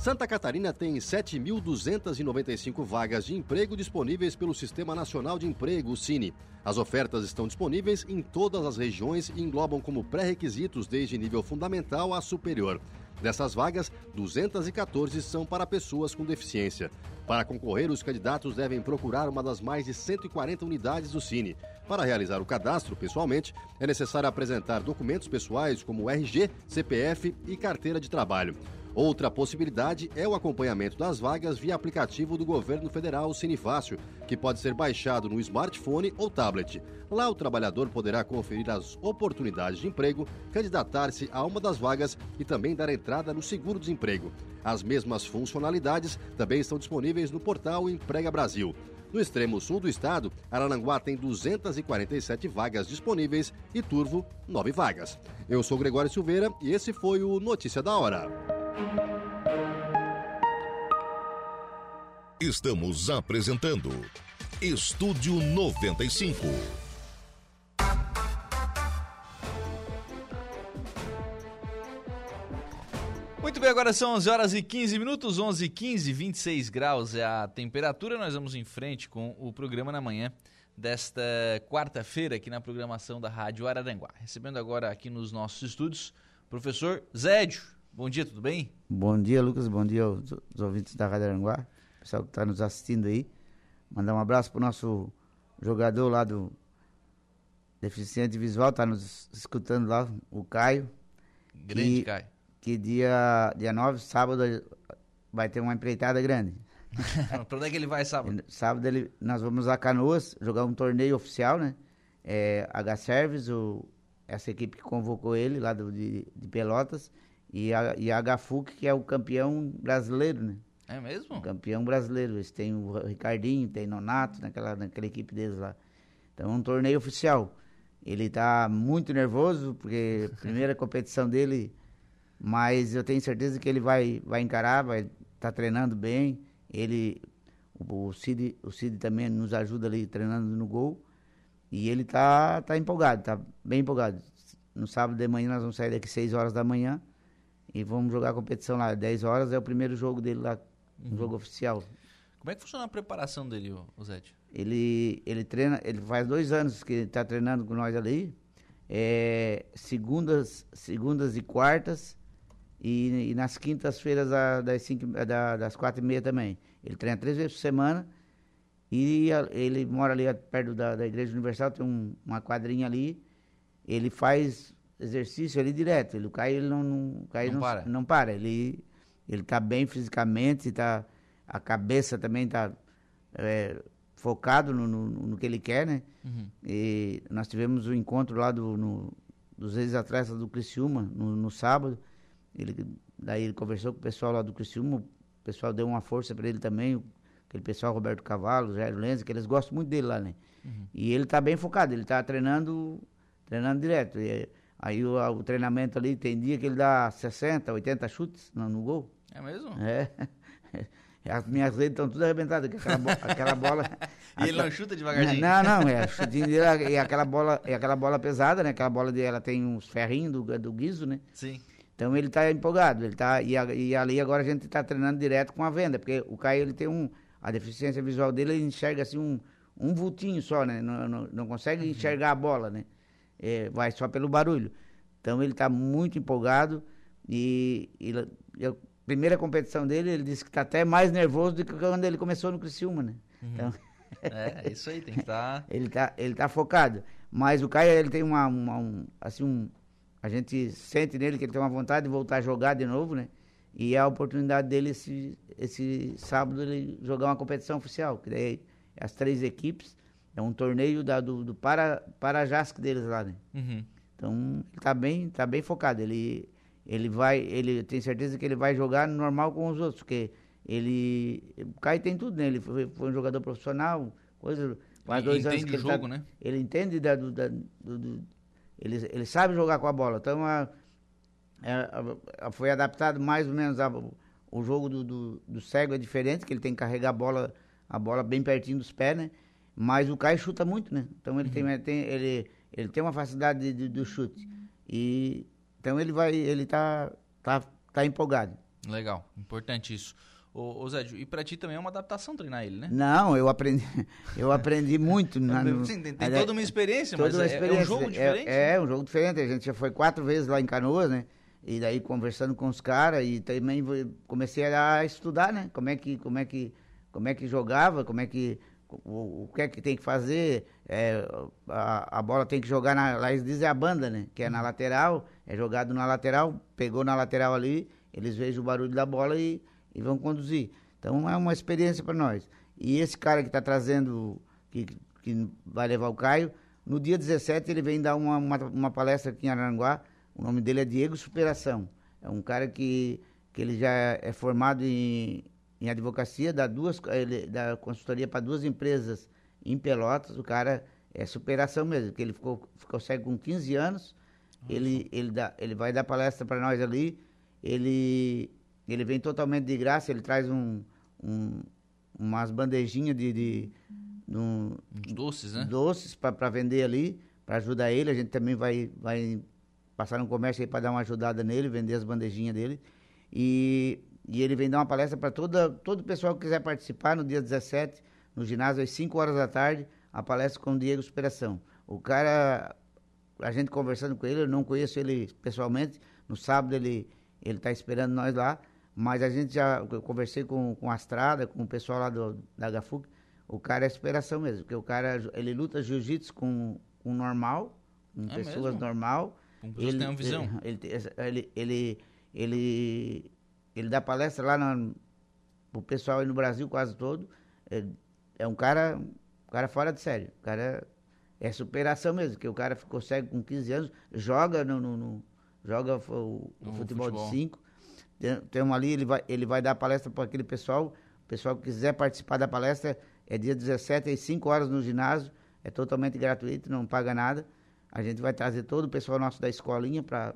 Santa Catarina tem 7.295 vagas de emprego disponíveis pelo Sistema Nacional de Emprego, o Cine. As ofertas estão disponíveis em todas as regiões e englobam como pré-requisitos desde nível fundamental a superior. Dessas vagas, 214 são para pessoas com deficiência. Para concorrer, os candidatos devem procurar uma das mais de 140 unidades do Cine. Para realizar o cadastro pessoalmente, é necessário apresentar documentos pessoais como RG, CPF e carteira de trabalho. Outra possibilidade é o acompanhamento das vagas via aplicativo do governo federal Cinefácil, que pode ser baixado no smartphone ou tablet. Lá o trabalhador poderá conferir as oportunidades de emprego, candidatar-se a uma das vagas e também dar entrada no seguro-desemprego. As mesmas funcionalidades também estão disponíveis no portal Emprega Brasil. No extremo sul do estado, Arananguá tem 247 vagas disponíveis e Turvo, 9 vagas. Eu sou Gregório Silveira e esse foi o Notícia da Hora. Estamos apresentando Estúdio 95. Muito bem, agora são 11 horas e 15 minutos, 11 e 15, 26 graus é a temperatura. Nós vamos em frente com o programa na manhã desta quarta-feira aqui na programação da Rádio Araranguá. Recebendo agora aqui nos nossos estúdios professor Zédio. Bom dia, tudo bem? Bom dia, Lucas. Bom dia aos, aos ouvintes da Rádio Aranguá, pessoal que está nos assistindo aí. Mandar um abraço para o nosso jogador lá do Deficiente Visual, está nos escutando lá, o Caio. Grande, Caio que dia, dia 9, sábado, vai ter uma empreitada grande. pra onde é que ele vai sábado? Sábado ele, nós vamos a Canoas jogar um torneio oficial, né? É, H-Service, essa equipe que convocou ele lá do, de, de Pelotas, e a, e a H-FUC, que é o campeão brasileiro, né? É mesmo? O campeão brasileiro. Eles têm o Ricardinho, tem Nonato naquela, naquela equipe deles lá. Então é um torneio oficial. Ele tá muito nervoso, porque a primeira competição dele mas eu tenho certeza que ele vai, vai encarar, vai estar tá treinando bem. Ele, o, o, Cid, o Cid também nos ajuda ali treinando no gol. E ele tá, tá empolgado, tá bem empolgado. No sábado de manhã nós vamos sair daqui 6 horas da manhã e vamos jogar a competição lá. 10 horas é o primeiro jogo dele lá, um uhum. jogo oficial. Como é que funciona a preparação dele, o Zé? Ele, ele treina, ele faz dois anos que ele está treinando com nós ali. É, segundas, segundas e quartas e, e nas quintas-feiras das, cinco, da, das quatro e meia também. Ele treina três vezes por semana e a, ele mora ali perto da, da Igreja Universal, tem um, uma quadrinha ali. Ele faz exercício ali direto. Ele, o Caio ele não, não, Caio não, não, para. não para. Ele ele está bem fisicamente, tá, a cabeça também está é, focado no, no, no, que ele quer, né? Uhum. E nós tivemos o um encontro lá do, no, dos ex-atletas do Criciúma no, no sábado. Ele, daí ele conversou com o pessoal lá do Criciúma, o pessoal deu uma força para ele também, aquele pessoal, Roberto Cavalo, Jair Lenz, que eles gostam muito dele lá, né? Uhum. E ele tá bem focado, ele tá treinando, treinando direto. E, aí o, o, treinamento ali, tem dia que ele dá 60, 80 chutes no, no gol. É mesmo? É. As minhas redes estão tudo arrebentadas, aquela, bo aquela bola. e ele não chuta devagarzinho? Não, não, é. Chutinho dele é aquela bola, é aquela bola pesada, né? Aquela bola dele, ela tem uns ferrinhos do, do guiso, né? Sim. Então ele está empolgado, ele tá e, a, e, ali agora a gente está treinando direto com a venda, porque o Caio ele tem um a deficiência visual dele ele enxerga assim um, um vultinho só, né? Não, não, não consegue uhum. enxergar a bola, né? É, vai só pelo barulho. Então ele está muito empolgado e, e, e, a primeira competição dele ele disse que está até mais nervoso do que quando ele começou no Criciúma, né? Uhum. Então é isso aí tem que estar. Tá... ele está ele tá focado, mas o Caio ele tem uma, uma um, assim um a gente sente nele que ele tem uma vontade de voltar a jogar de novo, né? E é a oportunidade dele esse, esse sábado ele jogar uma competição oficial, que daí é as três equipes, é um torneio da, do, do para, Parajasc deles lá, né? Uhum. Então ele tá bem, tá bem focado. Ele, ele vai, ele tem certeza que ele vai jogar normal com os outros, porque ele. O Caio tem tudo, né? Ele foi, foi um jogador profissional, coisa. Faz dois anos que ele tá jogo, tá, né? Ele entende da, do, da, do, do ele, ele sabe jogar com a bola. Então, a, a, a, foi adaptado mais ou menos o jogo do, do, do, cego é diferente, que ele tem que carregar a bola, a bola bem pertinho dos pés, né? Mas o Caio chuta muito, né? Então ele, uhum. tem, tem, ele, ele tem uma facilidade de, de, do chute. E, então ele vai, ele tá, tá, tá empolgado. Legal, importante isso. Ô, ô Zé, e pra ti também é uma adaptação treinar ele, né? Não, eu aprendi, eu aprendi muito. na, no, Sim, tem, tem toda uma experiência, toda mas uma experiência. É, é, um jogo diferente. É, né? é, um jogo diferente. A gente já foi quatro vezes lá em Canoas, né? E daí conversando com os caras e também comecei a estudar, né? Como é que, como é que, como é que jogava, como é que o, o que é que tem que fazer, é, a, a, bola tem que jogar na, lá eles dizem a banda, né? Que é na lateral, é jogado na lateral, pegou na lateral ali, eles veem o barulho da bola e e vão conduzir. Então é uma experiência para nós. E esse cara que está trazendo, que, que vai levar o Caio, no dia 17 ele vem dar uma, uma, uma, palestra aqui em Aranguá. O nome dele é Diego Superação. É um cara que, que ele já é formado em, em advocacia, dá, duas, ele dá consultoria para duas empresas em Pelotas. O cara é superação mesmo, porque ele ficou, ficou cego com 15 anos. Ele, ele, dá, ele vai dar palestra para nós ali. Ele ele vem totalmente de graça, ele traz um, um umas bandejinhas de, de, de um, doces, né? Doces para vender ali, para ajudar ele. A gente também vai, vai passar no comércio aí para dar uma ajudada nele, vender as bandejinhas dele. E, e ele vem dar uma palestra para todo o pessoal que quiser participar no dia 17, no ginásio, às 5 horas da tarde, a palestra com o Diego Superação. O cara, a gente conversando com ele, eu não conheço ele pessoalmente, no sábado ele ele está esperando nós lá, mas a gente já, eu conversei com, com a Astrada, com o pessoal lá do, da HFUC, o cara é superação mesmo, porque o cara, ele luta jiu-jitsu com, com normal, com é pessoas mesmo? normal. Com pessoas ele, tem uma visão. Ele, ele, ele, ele, ele, dá palestra lá no, pro pessoal aí no Brasil quase todo. É, é um cara, um cara fora de sério. O cara é superação mesmo, que o cara ficou cego com 15 anos, joga no, no, no joga o, o futebol, futebol, de 5. Tem, tem um ali, ele vai, ele vai dar palestra para aquele pessoal. O pessoal que quiser participar da palestra é dia 17 às 5 horas no ginásio. É totalmente gratuito, não paga nada. A gente vai trazer todo o pessoal nosso da escolinha para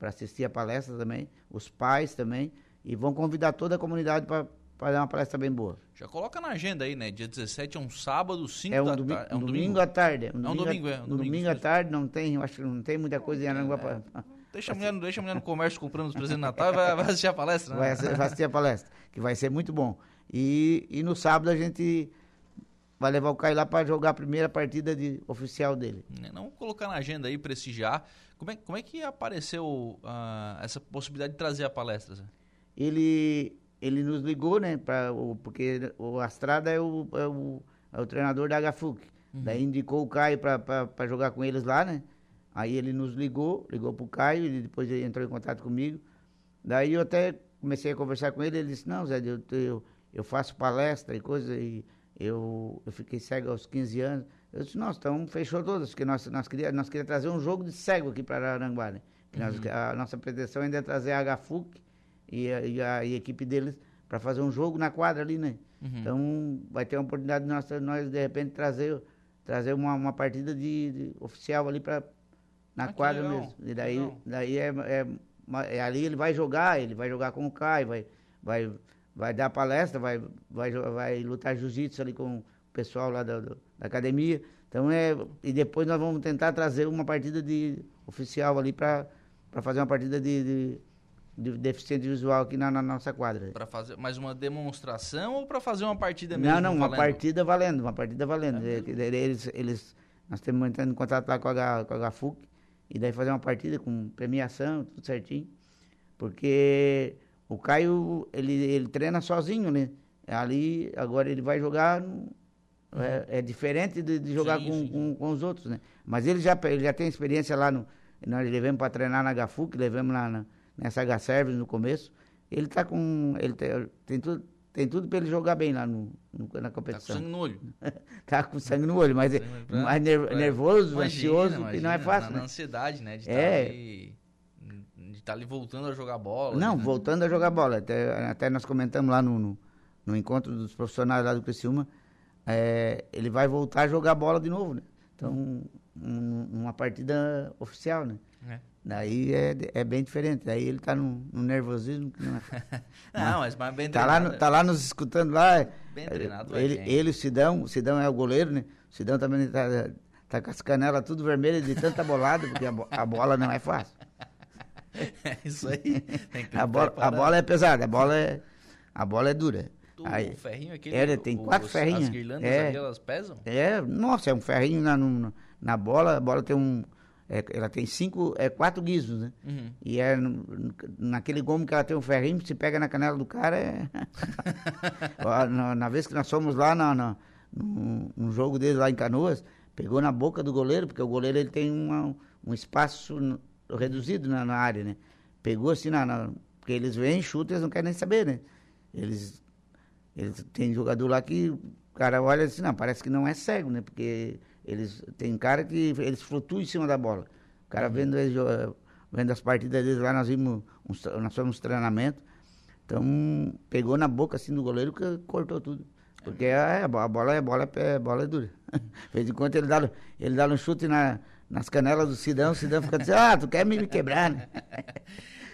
assistir a palestra também, os pais também, e vão convidar toda a comunidade para dar uma palestra bem boa. Já coloca na agenda aí, né? Dia 17 é um sábado, 5 é um da tarde. É um domingo, à tarde. É um domingo, é um domingo, é. Um domingo, domingo à tarde não tem, acho que não tem muita coisa em Aranguá é. para Deixa a, mulher, deixa a mulher no comércio comprando os presentes de Natal e vai, vai, assistir a palestra. Né? Vai, vai, assistir a palestra, que vai ser muito bom. E, e no sábado a gente vai levar o Caio lá para jogar a primeira partida de, oficial dele. É, não colocar na agenda aí, prestigiar. Como é, como é que apareceu uh, essa possibilidade de trazer a palestra? Ele, ele nos ligou, né? Pra, o, porque o Astrada é o, é o, é o treinador da HFUC. Uhum. Daí indicou o Caio para jogar com eles lá, né? Aí ele nos ligou, ligou pro Caio, e depois ele entrou em contato comigo. Daí eu até comecei a conversar com ele, ele disse, não, Zé, eu, eu, eu faço palestra e coisa, e eu, eu fiquei cego aos 15 anos. Eu disse, nossa, então fechou todas, porque nós, nós queríamos nós queria trazer um jogo de cego aqui para Aranguá, né? Uhum. Nós, a nossa pretensão ainda é trazer a HFUC e a, e a, e a equipe deles para fazer um jogo na quadra ali, né? Uhum. Então vai ter uma oportunidade de nós, nós de repente, trazer, trazer uma, uma partida de, de oficial ali para na ah, quadra mesmo. E daí, daí é, é, é, ali ele vai jogar, ele vai jogar com o Caio, vai, vai, vai dar palestra, vai, vai, vai lutar jiu-jitsu ali com o pessoal lá da, da, academia. Então é. E depois nós vamos tentar trazer uma partida de oficial ali para fazer uma partida de, de de deficiente visual aqui na, na nossa quadra. Para fazer mais uma demonstração ou para fazer uma partida mesmo? Não, não, uma partida valendo, uma partida valendo. É eles, eles, nós estamos entrando em contato lá com a, com a HFUC e daí fazer uma partida com premiação, tudo certinho. Porque o Caio, ele, ele treina sozinho, né? Ali, agora ele vai jogar. No, é, é, diferente de, de jogar sim, com, sim. Com, com, os outros, né? Mas ele já, ele já tem experiência lá no. Nós levamos para treinar na HFUC, levamos lá na, nessa H-Service no começo. Ele tá com. Ele tem, tem tudo tem tudo para ele jogar bem lá no, no, na competição. Tá com sangue no olho. tá com sangue no olho, mas é mais ner nervoso, imagina, ansioso, imagina, que não é fácil. Na, né? ansiedade, né? De tá é. estar ali, de tá ali voltando a jogar bola. Não, né? voltando a jogar bola. Até, até nós comentamos lá no, no, no encontro dos profissionais lá do Criciúma, é, ele vai voltar a jogar bola de novo, né? Então, um, uma partida oficial, né? É. Daí é, é bem diferente. Daí ele tá num, num nervosismo que não é. não, mas, mas bem tá treinado. Lá no, tá lá nos escutando lá. Bem treinado, ele, ele, ele, o Sidão, o Sidão é o goleiro, né? O Sidão também tá, tá com as canelas tudo vermelhas de tanta bolada, porque a, a bola não é fácil. É isso aí. a, bola, a bola é pesada, a bola é, a bola é dura. Aí, o ferrinho aquele. É, tem quatro os, ferrinhos. As guirlandas é, ali, elas pesam? É, nossa, é um ferrinho na, na bola, a bola tem um é, ela tem cinco, é, quatro guizos, né? Uhum. E é naquele gomo que ela tem um ferrinho, se pega na canela do cara. É... na, na, vez que nós fomos lá na, na, no, no, jogo dele lá em Canoas, pegou na boca do goleiro, porque o goleiro ele tem uma, um espaço reduzido na, na, área, né? Pegou assim, na, na, porque eles vêm, chutam, eles não querem nem saber, né? Eles, eles tem jogador lá que o cara olha assim, não, parece que não é cego, né? Porque eles tem cara que eles flutuam em cima da bola. O cara uhum. vendo, vendo as partidas deles lá, nós vimos, uns, nós fomos treinamento. Então, pegou na boca assim do goleiro que cortou tudo. Porque é, a bola é bola é, bola é dura. De vez em quando ele dá, ele dá um chute na, nas canelas do Sidão, o Sidão fica dizendo, ah, tu quer me quebrar, né?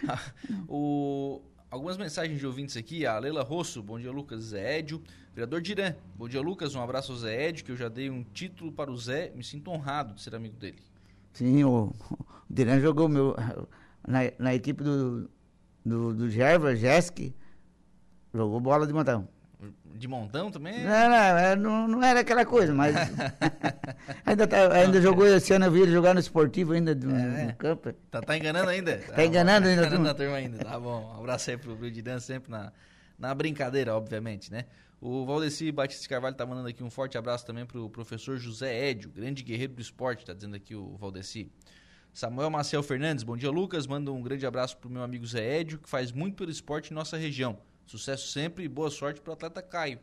o, algumas mensagens de ouvintes aqui. A Leila Rosso, bom dia, Lucas Zé Edio. Vereador Diran, bom dia, Lucas. Um abraço ao Zé Edio, que eu já dei um título para o Zé. Me sinto honrado de ser amigo dele. Sim, o, o Diran jogou meu, na, na equipe do, do, do Gerva, Jesk, jogou bola de montão. De montão também? Não, não, é, não, não era aquela coisa, mas ainda, tá, ainda jogou esse ano, eu vi ele jogar no esportivo ainda do, É. no campo. Tá, tá enganando ainda? Tá enganando ainda, Tá enganando a turma ainda. Tá bom. Um abraço aí pro de Dan, sempre na, na brincadeira, obviamente, né? O Valdeci Batista Carvalho tá mandando aqui um forte abraço também pro professor José Édio, grande guerreiro do esporte, tá dizendo aqui o Valdeci. Samuel Maciel Fernandes, bom dia Lucas, manda um grande abraço pro meu amigo Zé Édio, que faz muito pelo esporte em nossa região. Sucesso sempre e boa sorte pro atleta Caio.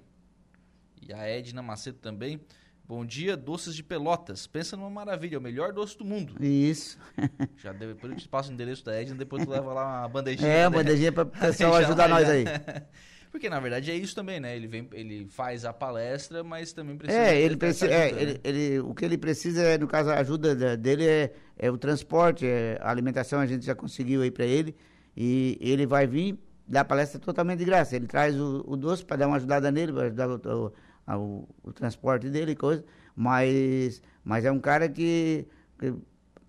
E a Edna Macedo também. Bom dia, doces de Pelotas. Pensa numa maravilha, é o melhor doce do mundo. Isso. Já deve, te passo o endereço da Edna, depois tu leva lá uma bandejinha. É, né? uma bandejinha para o pessoal ajudar nós aí. Porque na verdade é isso também, né? Ele vem, ele faz a palestra, mas também precisa. É, ele precisa, é, ajuda, ele, né? ele- o que ele precisa, é, no caso, a ajuda da- dele é, é o transporte, é a alimentação a gente já conseguiu aí para ele. E ele vai vir dar palestra totalmente de graça. Ele traz o, o doce para dar uma ajudada nele, para ajudar o, o- o- o transporte dele e coisa. Mas, mas é um cara que, que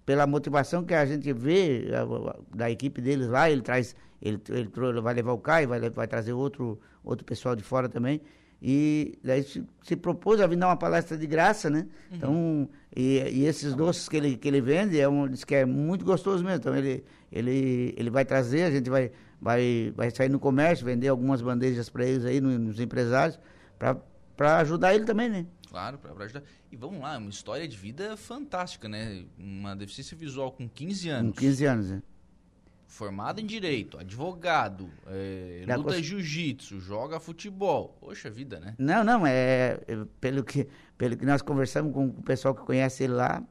pela motivação que a gente vê a- a- da equipe deles lá, ele traz, ele, ele trou- vai levar o Caio, vai, vai trazer outro, outro pessoal de fora também. E daí se, se propôs a vir dar uma palestra de graça, né? Então, e, e esses doces que ele, que ele vende, é um, diz que é muito gostoso mesmo. Então, ele, ele, ele vai trazer, a gente vai, vai, vai sair no comércio, vender algumas bandejas para eles aí, no- nos empresários, para ajudar ele também, né? Claro, pra ajudar. E vamos lá, uma história de vida fantástica, né? Uma deficiência visual com 15 Com anos. 15 anos, né? Formado em direito, advogado, é, luta cons- jiu-jitsu, joga futebol. Poxa vida, né? Não, não, é, é pelo que, pelo que nós conversamos com o pessoal que conhece ele lá,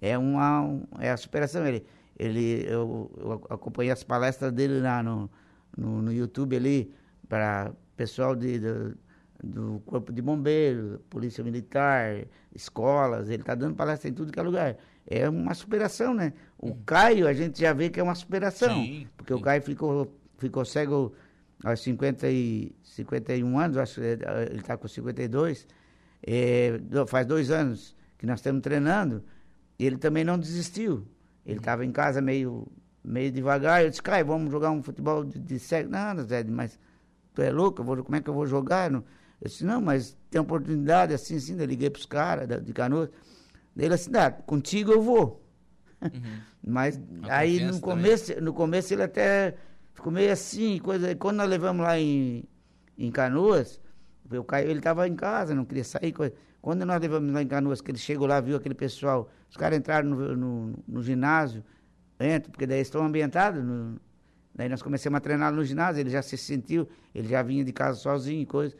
é uma um- é a superação. Ele, ele eu, eu acompanhei as palestras dele lá no, no, no YouTube ali para pessoal de, do, do corpo de bombeiro, polícia militar, escolas. Ele está dando palestra em tudo que é lugar. É uma superação, né? O Caio a gente já vê que é uma superação, Sim, porque o sim. Caio ficou ficou cego aos 50 e 51 anos, acho que ele está com 52, é, faz dois anos que nós estamos treinando, ele também não desistiu. Ele estava em casa meio, meio devagar, eu disse, Caio, vamos jogar um futebol de, de cego. Não, Zé, mas tu é louco, vou, como é que eu vou jogar? Eu disse, não, mas tem oportunidade, assim, assim, eu liguei para os caras de Canoas. Ele assim, ah, contigo eu vou. Mas A aí no começo, no começo ele até ficou meio assim, coisa. Quando nós levamos lá em, em Canoas, o Caio, ele estava em casa, não queria sair. Coisa. Quando nós levamos lá em Canoas, que ele chegou lá, viu aquele pessoal, os caras entraram no, no, no ginásio, entram, porque daí estão ambientados. no- daí nós começamos a treinar no ginásio, ele já se sentiu, ele já vinha de casa sozinho e coisa.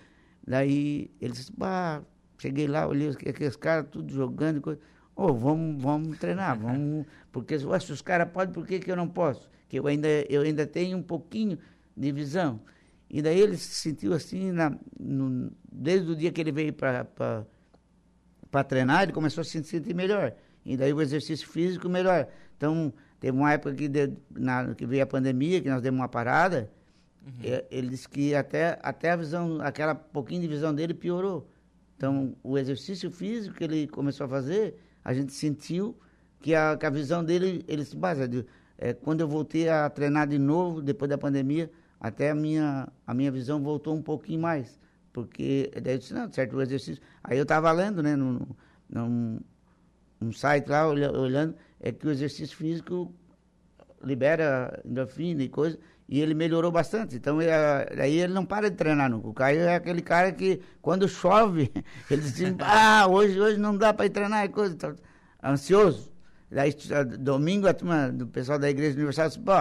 Daí ele disse, bah, cheguei lá, olhei aqueles caras tudo jogando coisa. Ô, vamos, vamos treinar, vamos. Porque se os caras podem, por que, que eu não posso? Que eu ainda, eu ainda tenho um pouquinho de visão. E daí ele se sentiu assim, na, no- desde o dia que ele veio para treinar, ele começou a se sentir melhor. E daí o exercício físico melhor. Então, teve uma época que, de- na- que veio a pandemia, que nós demos uma parada, é, ele disse que até, até a visão, aquela pouquinho de visão dele piorou. Então, o exercício físico que ele começou a fazer, a gente sentiu que a, que a visão dele, ele se basa. de- é, quando eu voltei a treinar de novo, depois da pandemia, até a minha, a minha visão voltou um pouquinho mais. Porque daí eu disse, não, certo, o exercício. Aí eu estava lendo, né, num, num, num site lá, olha- olhando, é que o exercício físico libera endorfina e coisa, e ele melhorou bastante. Então, ele, ah, aí ele não para de treinar nunca. O Caio é aquele cara que, quando chove, ele diz assim, ah, hoje, hoje não dá para ir treinar e coisa, tá ansioso. Daí, domingo, a turma do pessoal da Igreja Universal disse, pô,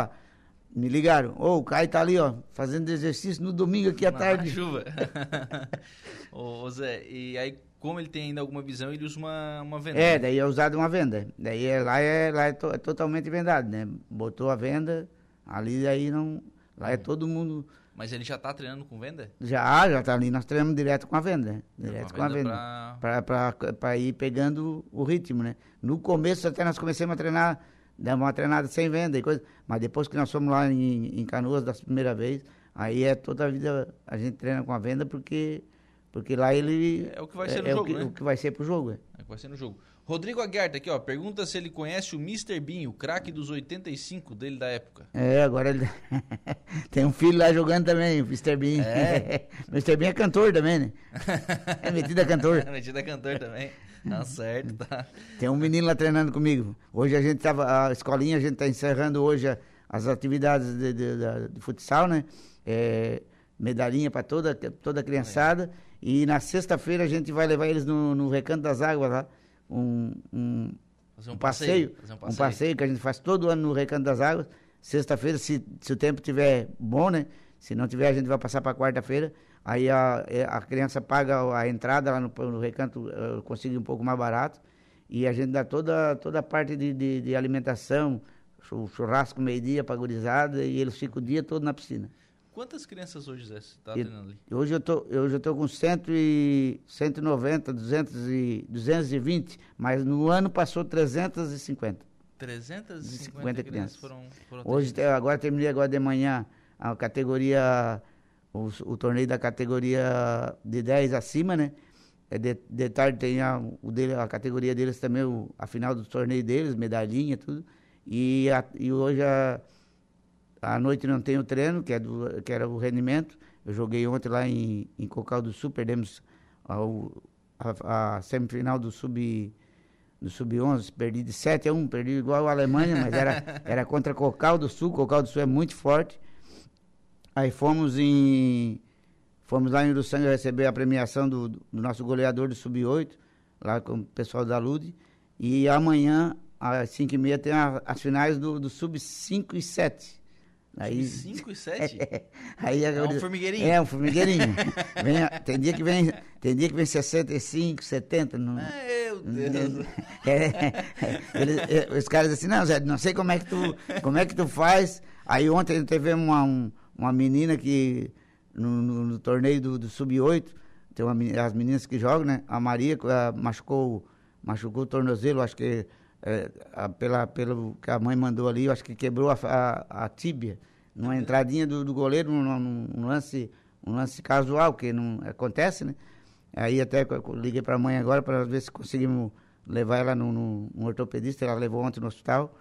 me ligaram, ô, o Caio tá ali, ó, fazendo exercício no domingo aqui à Na tarde. chuva. Ô, ô, Zé, e aí, como ele tem ainda alguma visão, ele usa uma, uma venda. É, né? daí é usado uma venda. Daí é, lá, é, lá é, to- é totalmente vendado, né? Botou a venda, ali aí não. Lá é todo mundo. Mas ele já tá treinando com venda? Já, já tá ali, nós treinamos direto com a venda. né? Direto Com com a a venda venda. pra ir pegando o ritmo, né? No começo até nós começamos a treinar, damos uma treinada sem venda e coisa. Mas depois que nós fomos lá em, em Canoas da primeira vez, aí é toda a vida a gente treina com a venda porque Porque lá ele. É o que vai ser no é jogo, o que, né? o que vai ser pro jogo. É. É o que vai ser no jogo. Rodrigo Aguerta aqui, ó, pergunta se ele conhece o Mr. Bean, o craque dos 85 dele da época. É, agora ele tem um filho lá jogando também, o Mr. Bean. É? Mr. Bean é cantor também, né? É metido a cantor. Metido a cantor também. Tá certo, tá. Tem um menino lá treinando comigo. Hoje a gente tava, a escolinha, a gente tá encerrando hoje as atividades de, de- da- de futsal, né? É, medalhinha para toda, toda a criançada. E na sexta-feira a gente vai levar eles no, no Recanto das Águas lá. Um, um, Fazer um passeio, Fazer um passeio. que a gente faz todo ano no Recanto das Águas. Sexta-feira, se, se o tempo tiver bom, né? Se não tiver, a gente vai passar para quarta-feira. Aí a, é, a criança paga a entrada lá no, no Recanto, consegue um pouco mais barato. E a gente dá toda, toda a parte de, de, de alimentação, chu- churrasco meio-dia para gurizada, e eles ficam o dia todo na piscina. Quantas crianças hoje, você tá E- treinando ali? Hoje eu tô, eu já estou com 100 e, 190, 200 e, 220, mas no ano passou 350. 350 50 crianças crianças. foram, foram Hoje, agora terminei agora de manhã a categoria, o, o torneio da categoria de 10 acima, né? É de, de tarde tem a, o dele, a categoria deles também, o, a final do torneio deles, medalhinha, tudo. E, a- e hoje a, à noite não tem o treino, que, é do, que era o rendimento. Eu joguei ontem lá em, em Cocal do Sul, perdemos ao- a, a semifinal do Sub do Sub-11, perdi de 7 a 1, perdi igual a Alemanha, mas era, era contra Cocal do Sul, Cocal do Sul é muito forte. Aí fomos em fomos lá em Uruçanga receber a premiação do, do nosso goleador do Sub-8, lá com o pessoal da LUD. E amanhã, às 5h30, tem a- as finais do, do Sub-5 e 7. Aí, 5 e 7? aí É um agora- formigueirinho. É, um formigueirinho. Vem a- tem, dia que vem, tem dia que vem 65, 70. Não, Meu Deus. é, eles- é, os caras dizem assim, não, Zé, não sei como é que tu, como é que tu faz. Aí ontem teve uma, um- uma menina que, no, no- no torneio do, do Sub-8, tem uma, as meninas que jogam, né? A Maria ah, machucou, machucou o tornozelo, acho que é, a- pela, pelo que a mãe mandou ali, eu acho que quebrou a, a, a tíbia, numa entradinha do, do goleiro, num, num- num lance, um lance casual, que não acontece, né? Aí até liguei para a mãe agora para ver se conseguimos levar ela no, no, no ortopedista, ela levou ontem no hospital.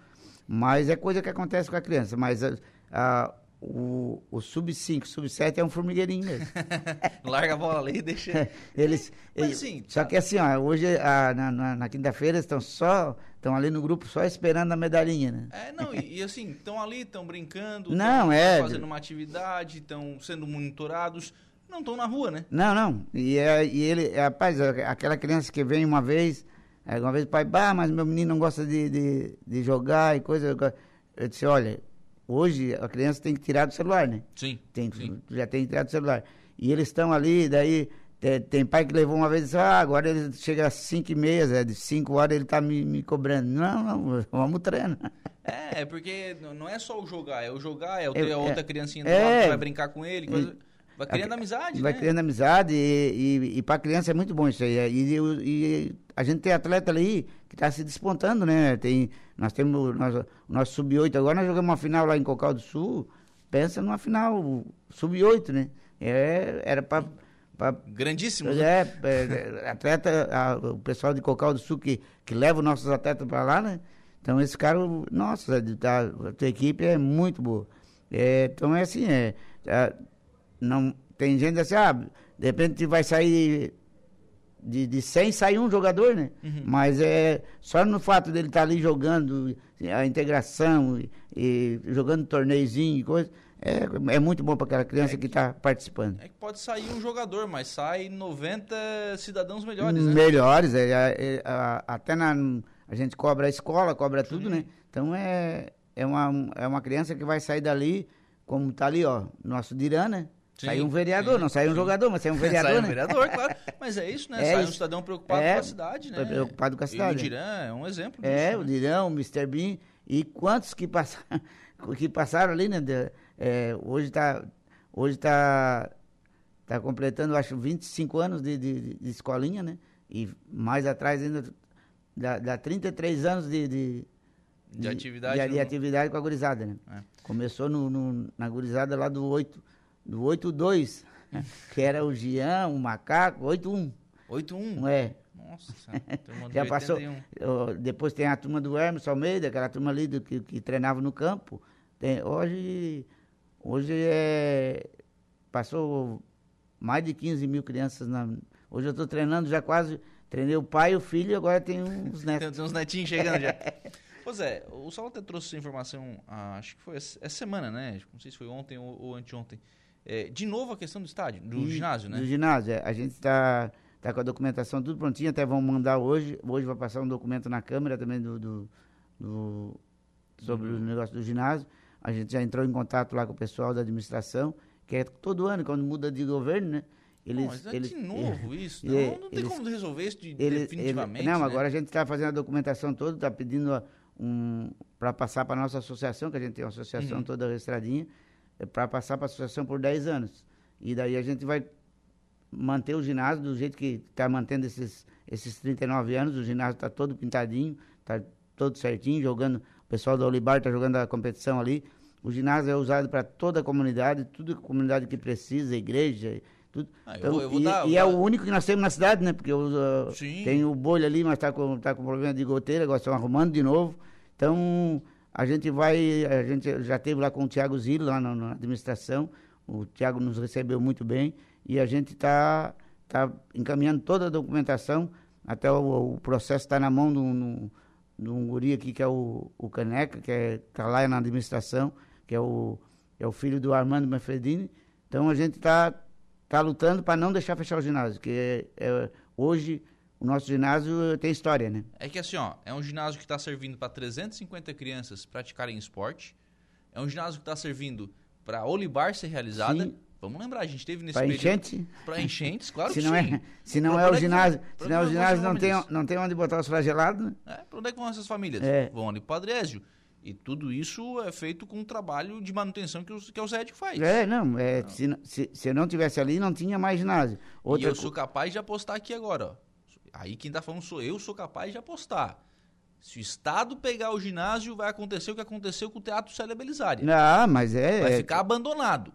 Mas é coisa que acontece com a criança. Mas a- a- o, o sub-5, sub-7 é um formigueirinho mesmo. Larga a bola ali e deixa. Eles, Mas eles- assim, só tá. que assim, ó, hoje, a- na, na, na quinta-feira, estão só, estão ali no grupo só esperando a medalhinha, né? É, não, e, e assim, estão ali, estão brincando, Não, tão é. fazendo uma atividade, estão sendo monitorados, não estão na rua, né? Não, não. E, é, e ele, rapaz, a- aquela criança que vem uma vez, uma vez o pai, bah, mas meu menino não gosta de, de, de jogar e coisa. eu go-" Eu disse, olha, hoje a criança tem que tirar do celular, né? Sim. Tem, sim. já tem que tirar do celular. E eles estão ali, daí te- tem, pai que levou uma vez e disse, ah, agora ele chega às 5 e meia, Zé, de 5 horas ele tá me, me cobrando. Não, não, vamos treinar. É, é porque não é só o jogar, é o jogar, é o É, ter a outra é. criancinha do É. lado que vai brincar com ele, coisa- vai criando A- amizade, Vai né? criando amizade e, e, e para criança é muito bom isso aí. E, e- e a gente tem atleta ali que está se despontando, né? Tem, nós temos nós, o nosso sub-8 agora, nós jogamos uma final lá em Cocal do Sul. Pensa numa final sub-8, né? É, era para. Grandíssimos, né? É, é, atleta, a- o pessoal de Cocal do Sul que, que leva os nossos atletas para lá, né? Então esse cara, nossa, tá, a tua equipe é muito boa. É, então é assim, é, é, não, tem gente assim, ah, de repente vai sair de, de 100 sai um jogador, né? Mas é só no fato dele estar ali jogando, a integração e, e jogando torneiozinho e coisa, é, é muito bom para aquela criança que está participando. É que pode sair um jogador, mas sai 90 cidadãos melhores, né? Melhores, é, é, é, até na, a gente cobra a escola, cobra tudo, né? Então é, é, uma, é uma criança que vai sair dali, como tá ali, ó, nosso Dirã, né? Sim, sai um vereador, sim, não sai um sim. jogador, mas sai um vereador, sai um né? vereador, claro. Mas é isso, né? É sai um cidadão preocupado É, com a cidade, né? preocupado com a E cidade. o Dirã é um exemplo disso. É, né? o Dirão, o Mr. Bean, e quantos que passaram, que passaram ali, né? de- é, hoje está hoje tá, tá completando, acho, 25 anos de, de, de escolinha, né? E mais atrás ainda dá, dá 33 anos de, de, De atividade de, de no- atividade com a gurizada, né? É. Começou no, no- na gurizada lá do 8, do 8-2. que era o Jean, o Macaco, 8-1. 8-1? É. Nossa, Já passou. Depois tem a turma do Hermes Almeida, aquela turma ali do, que, que treinava no campo. Tem, hoje, hoje é. Passou mais de 15 mil crianças. Na, hoje eu estou treinando já quase. Treinei o pai e o filho agora tem uns netos. tem uns netinhos chegando já. Pois é, o Saulo até trouxe essa informação, ah, acho que foi essa semana, né? Não sei se foi ontem ou, ou anteontem. É, de novo a questão do estádio, do e, ginásio, né? Do ginásio, é. a gente está tá com a documentação tudo prontinho, até vamos mandar hoje. Hoje vai passar um documento na Câmara também do, do, do sobre uhum. o negócio do ginásio. A gente já entrou em contato lá com o pessoal da administração, que é todo ano, quando muda de governo, né? Eles, é eles, de novo isso. Não, não tem eles, como resolver isso de, eles, definitivamente. não, né? agora a gente está fazendo a documentação toda, está pedindo um, para passar para a nossa associação, que a gente tem uma associação uhum. toda registradinha, é para passar para a associação por 10 anos. E daí a gente vai manter o ginásio do jeito que está mantendo esses, esses 39 anos. O ginásio está todo pintadinho, está todo certinho, jogando. O pessoal da Olibar está jogando a competição ali. O ginásio é usado para toda a comunidade, tudo a comunidade que precisa, igreja, tudo. Ah, então, eu vou, eu e, dar, e é o único que nós temos na cidade, né? Porque uh, tem o bolho ali, mas está com, tá com problema de goteira, agora estão arrumando de novo. Então, a gente vai, a gente já teve lá com o Tiago Zilo, lá na, na, administração, o Tiago nos recebeu muito bem, e a gente está tá encaminhando toda a documentação, até o, o processo está na mão de um, guri aqui, que é o, o Caneca, que é, lá na administração, que é o, é o filho do Armando Manfredini. Então, a gente está tá lutando para não deixar fechar o ginásio, que é, é hoje o nosso ginásio tem história, né? É que assim, ó, é um ginásio que está servindo para 350 crianças praticarem esporte. É um ginásio que está servindo para Olibar ser realizada. Sim. Vamos lembrar, a gente teve nesse pra enchente? Para enchentes, claro se que não sim. É, se não pra é o ginásio, se não é o ginásio não tem, não tem onde botar os flagelados, né? É, para onde é que vão essas famílias? É. Vão ali para Adrésio. E tudo isso é feito com um trabalho de manutenção que o, que o Zed faz. É, não, é, não. Se, se, se eu não tivesse ali, não tinha mais ginásio. Outra e eu sou capaz de apostar aqui agora, ó. Aí quem está falando sou eu, sou capaz de apostar. Se o Estado pegar o ginásio, vai acontecer o que aconteceu com o Teatro Célia Belisária. Não, mas é. Vai é... ficar abandonado.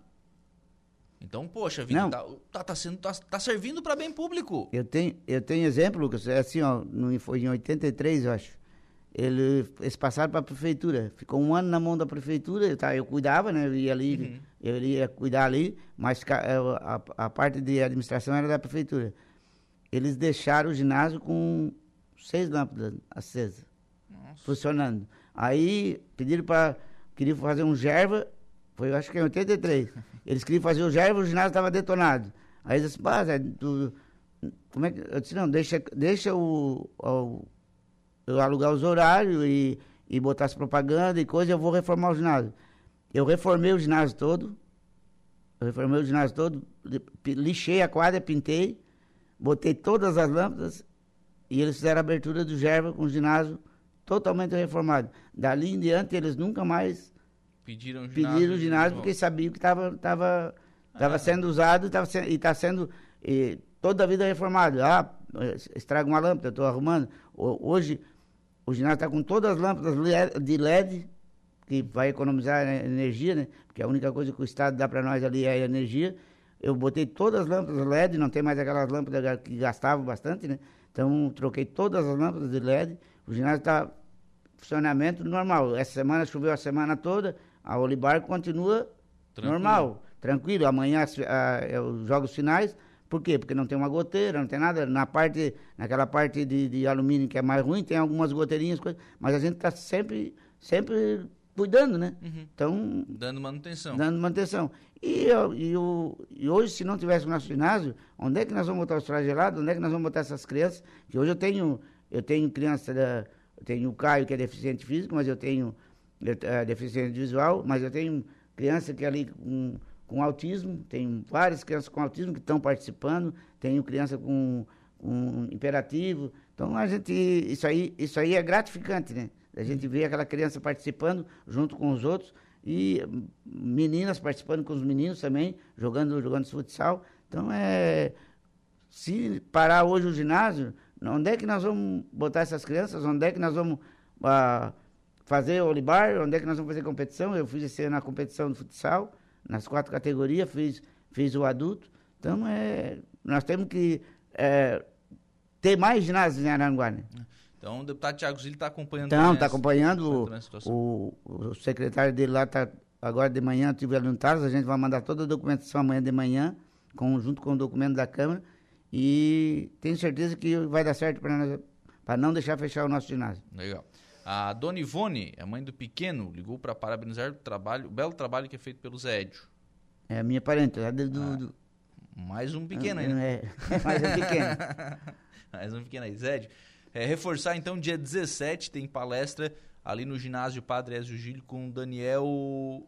Então, poxa, vida. Tá, tá, tá, sendo, tá, tá servindo para bem público. Eu tenho, eu tenho exemplo, Lucas, é assim, ó, no, foi em 83, eu acho. Ele, eles passaram para a prefeitura. Ficou um ano na mão da prefeitura, eu, tá, eu cuidava, né? Eu ia ali, uhum. eu ia cuidar ali, mas a, a, a parte de administração era da prefeitura eles deixaram o ginásio com seis lâmpadas acesas, Nossa. funcionando. Aí pediram para. Queriam fazer um gerva, foi acho que em 83. Eles queriam fazer o gerva, o ginásio estava detonado. Aí eles disseram, Zé, tu, como é que. Eu disse, não, deixa, deixa o, o eu alugar os horários e, e botar as propagandas e coisa, eu vou reformar o ginásio. Eu reformei o ginásio todo. Eu reformei o ginásio todo, lixei a quadra, pintei botei todas as lâmpadas e eles fizeram a abertura do Gerva com o ginásio totalmente reformado. Dali em diante, eles nunca mais pediram o ginásio, pediram o ginásio porque sabiam que estava tava, tava ah. sendo usado tava e está sendo e, toda a vida reformado. Ah, estraga uma lâmpada, estou arrumando. Hoje, o ginásio está com todas as lâmpadas de LED, que vai economizar energia, né? Porque a única coisa que o Estado dá para nós ali é energia. Eu botei todas as lâmpadas LED, não tem mais aquelas lâmpadas que gastavam bastante, né? Então, troquei todas as lâmpadas de LED. O ginásio está funcionamento normal. Essa semana choveu a semana toda, a Olibar continua tranquilo. normal, tranquilo. Amanhã é os jogos finais. Por quê? Porque não tem uma goteira, não tem nada. Na parte, naquela parte de, de alumínio que é mais ruim, tem algumas goteirinhas, coisas, mas a gente está sempre, sempre cuidando, né? Uhum. Então. Dando manutenção. Dando manutenção. E, e, o, e hoje, se não tivesse o nosso ginásio, onde é que nós vamos botar os flagelados? Onde é que nós vamos botar essas crianças? Que hoje eu tenho, eu tenho criança da. Eu tenho o Caio, que é deficiente físico, mas eu tenho é, deficiente visual, mas eu tenho criança que é ali com, com autismo, tenho várias crianças com autismo que estão participando, tenho criança com, com imperativo. Então a gente. Isso aí, isso aí é gratificante, né? A gente vê aquela criança participando junto com os outros e meninas participando com os meninos também, jogando, jogando futsal. Então, é, se parar hoje o ginásio, onde é que nós vamos botar essas crianças? Onde é que nós vamos ah, fazer olibar? Onde é que nós vamos fazer competição? Eu fiz esse ano a competição de futsal, nas quatro categorias, fiz, fiz o adulto. Então, é, nós temos que é, ter mais ginásios em Aranguá, né? Então, o deputado Tiago Zilli está acompanhando Então, está acompanhando. essa. O, o, secretário dele lá está agora de manhã, tive Tarso, a gente vai mandar toda a documentação amanhã de manhã, com, junto com o documento da Câmara, e tenho certeza que vai dar certo para não deixar fechar o nosso ginásio. Legal. A Dona Ivone, a mãe do pequeno, ligou para parabenizar o trabalho, o belo trabalho que é feito pelo Zé Edio. É a minha parente, lá do. Ah, do, Mais um pequeno aí, né? É, mas é pequeno. Mais um pequeno aí. Zé Edio. É, reforçar então, dia 17 tem palestra ali no ginásio Padre Ezio Gílio com Daniel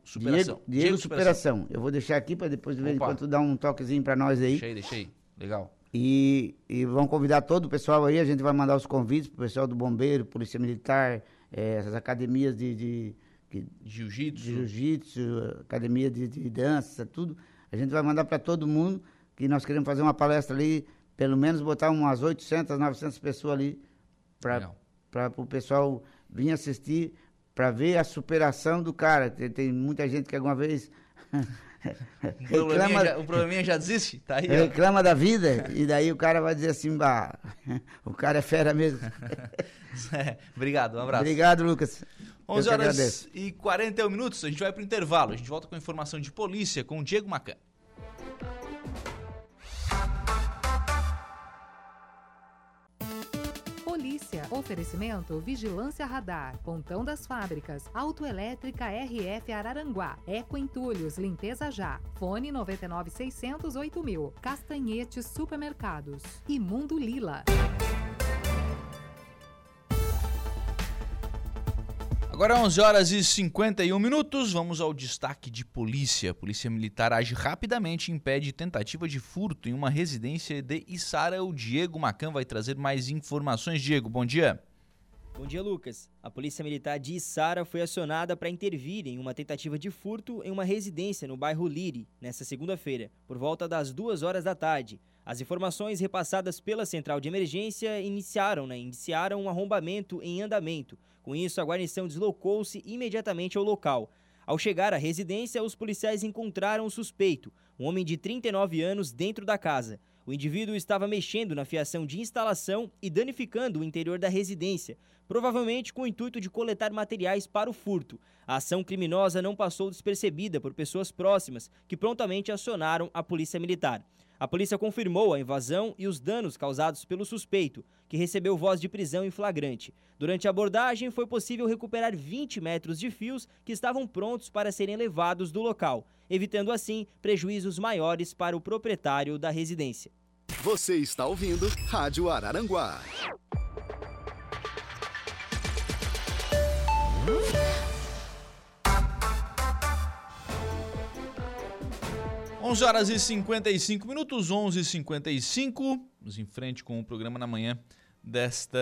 Superação. Diego, Diego Superação. Eu vou deixar aqui para depois de vez em quando dar um toquezinho para nós aí. Deixa aí. Legal. E, e vão convidar todo o pessoal aí, a gente vai mandar os convites pro pessoal do Bombeiro, Polícia Militar, eh, essas academias de, de, Jiu-jitsu. jiu-jitsu, academia de, de dança, tudo. A gente vai mandar para todo mundo, que nós queremos fazer uma palestra ali, pelo menos botar umas 800, 900 pessoas ali. Para o pessoal vir assistir, para ver a superação do cara. Tem, tem muita gente que alguma vez O probleminha, reclama, já, o probleminha já desiste? Tá aí, ó. reclama da vida, e daí o cara vai dizer assim, bah, o cara é fera mesmo. É, Obrigado, um abraço. Obrigado, Lucas. Eu 11 que horas e 41 minutos, a gente vai pro intervalo. A gente volta com informação de polícia com o Diego Macan. Oferecimento Vigilância Radar. Pontão das Fábricas. Autoelétrica RF Araranguá. Eco Entulhos. Limpeza Já. Fone 99 mil. Castanhetes Supermercados. E Mundo Lila. Agora 11 horas e 51 minutos, vamos ao destaque de polícia. Polícia Militar age rapidamente e impede tentativa de furto em uma residência de Içara. O Diego Macan vai trazer mais informações. Diego, bom dia. Bom dia, Lucas. A Polícia Militar de Içara foi acionada para intervir em uma tentativa de furto em uma residência no bairro Liri, nesta segunda-feira, por volta das duas horas da tarde. As informações repassadas pela central de emergência iniciaram, né, iniciaram um arrombamento em andamento. Com isso, a guarnição deslocou-se imediatamente ao local. Ao chegar à residência, os policiais encontraram o suspeito, um homem de 39 anos, dentro da casa. O indivíduo estava mexendo na fiação de instalação e danificando o interior da residência, provavelmente com o intuito de coletar materiais para o furto. A ação criminosa não passou despercebida por pessoas próximas, que prontamente acionaram a polícia militar. A polícia confirmou a invasão e os danos causados pelo suspeito, que recebeu voz de prisão em flagrante. Durante a abordagem, foi possível recuperar 20 metros de fios que estavam prontos para serem levados do local, evitando assim prejuízos maiores para o proprietário da residência. Você está ouvindo Rádio Araranguá. 11 horas e 55 minutos, 11 e 55 Vamos em frente com o programa na manhã desta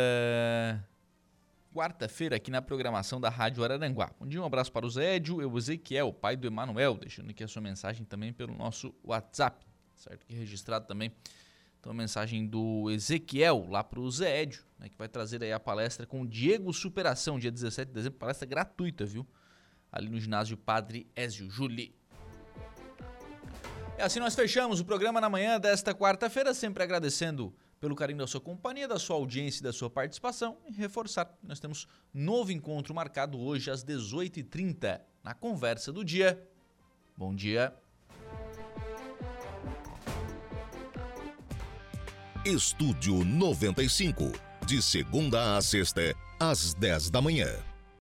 quarta-feira aqui na programação da Rádio Araranguá. Bom dia, um abraço para o Zé Edio, eu, Ezequiel, pai do Emanuel, deixando aqui a sua mensagem também pelo nosso WhatsApp, certo? Que registrado também então a mensagem do Ezequiel lá para o Zé Edio, né, que vai trazer aí a palestra com o Diego Superação, dia 17 de dezembro, palestra gratuita, viu? Ali no ginásio Padre Ézio Juli. E assim nós fechamos o programa na manhã desta quarta-feira, sempre agradecendo pelo carinho da sua companhia, da sua audiência e da sua participação. E reforçar nós temos novo encontro marcado hoje às 18h30 na Conversa do Dia. Bom dia. Estúdio 95, de segunda a sexta, às 10 da manhã.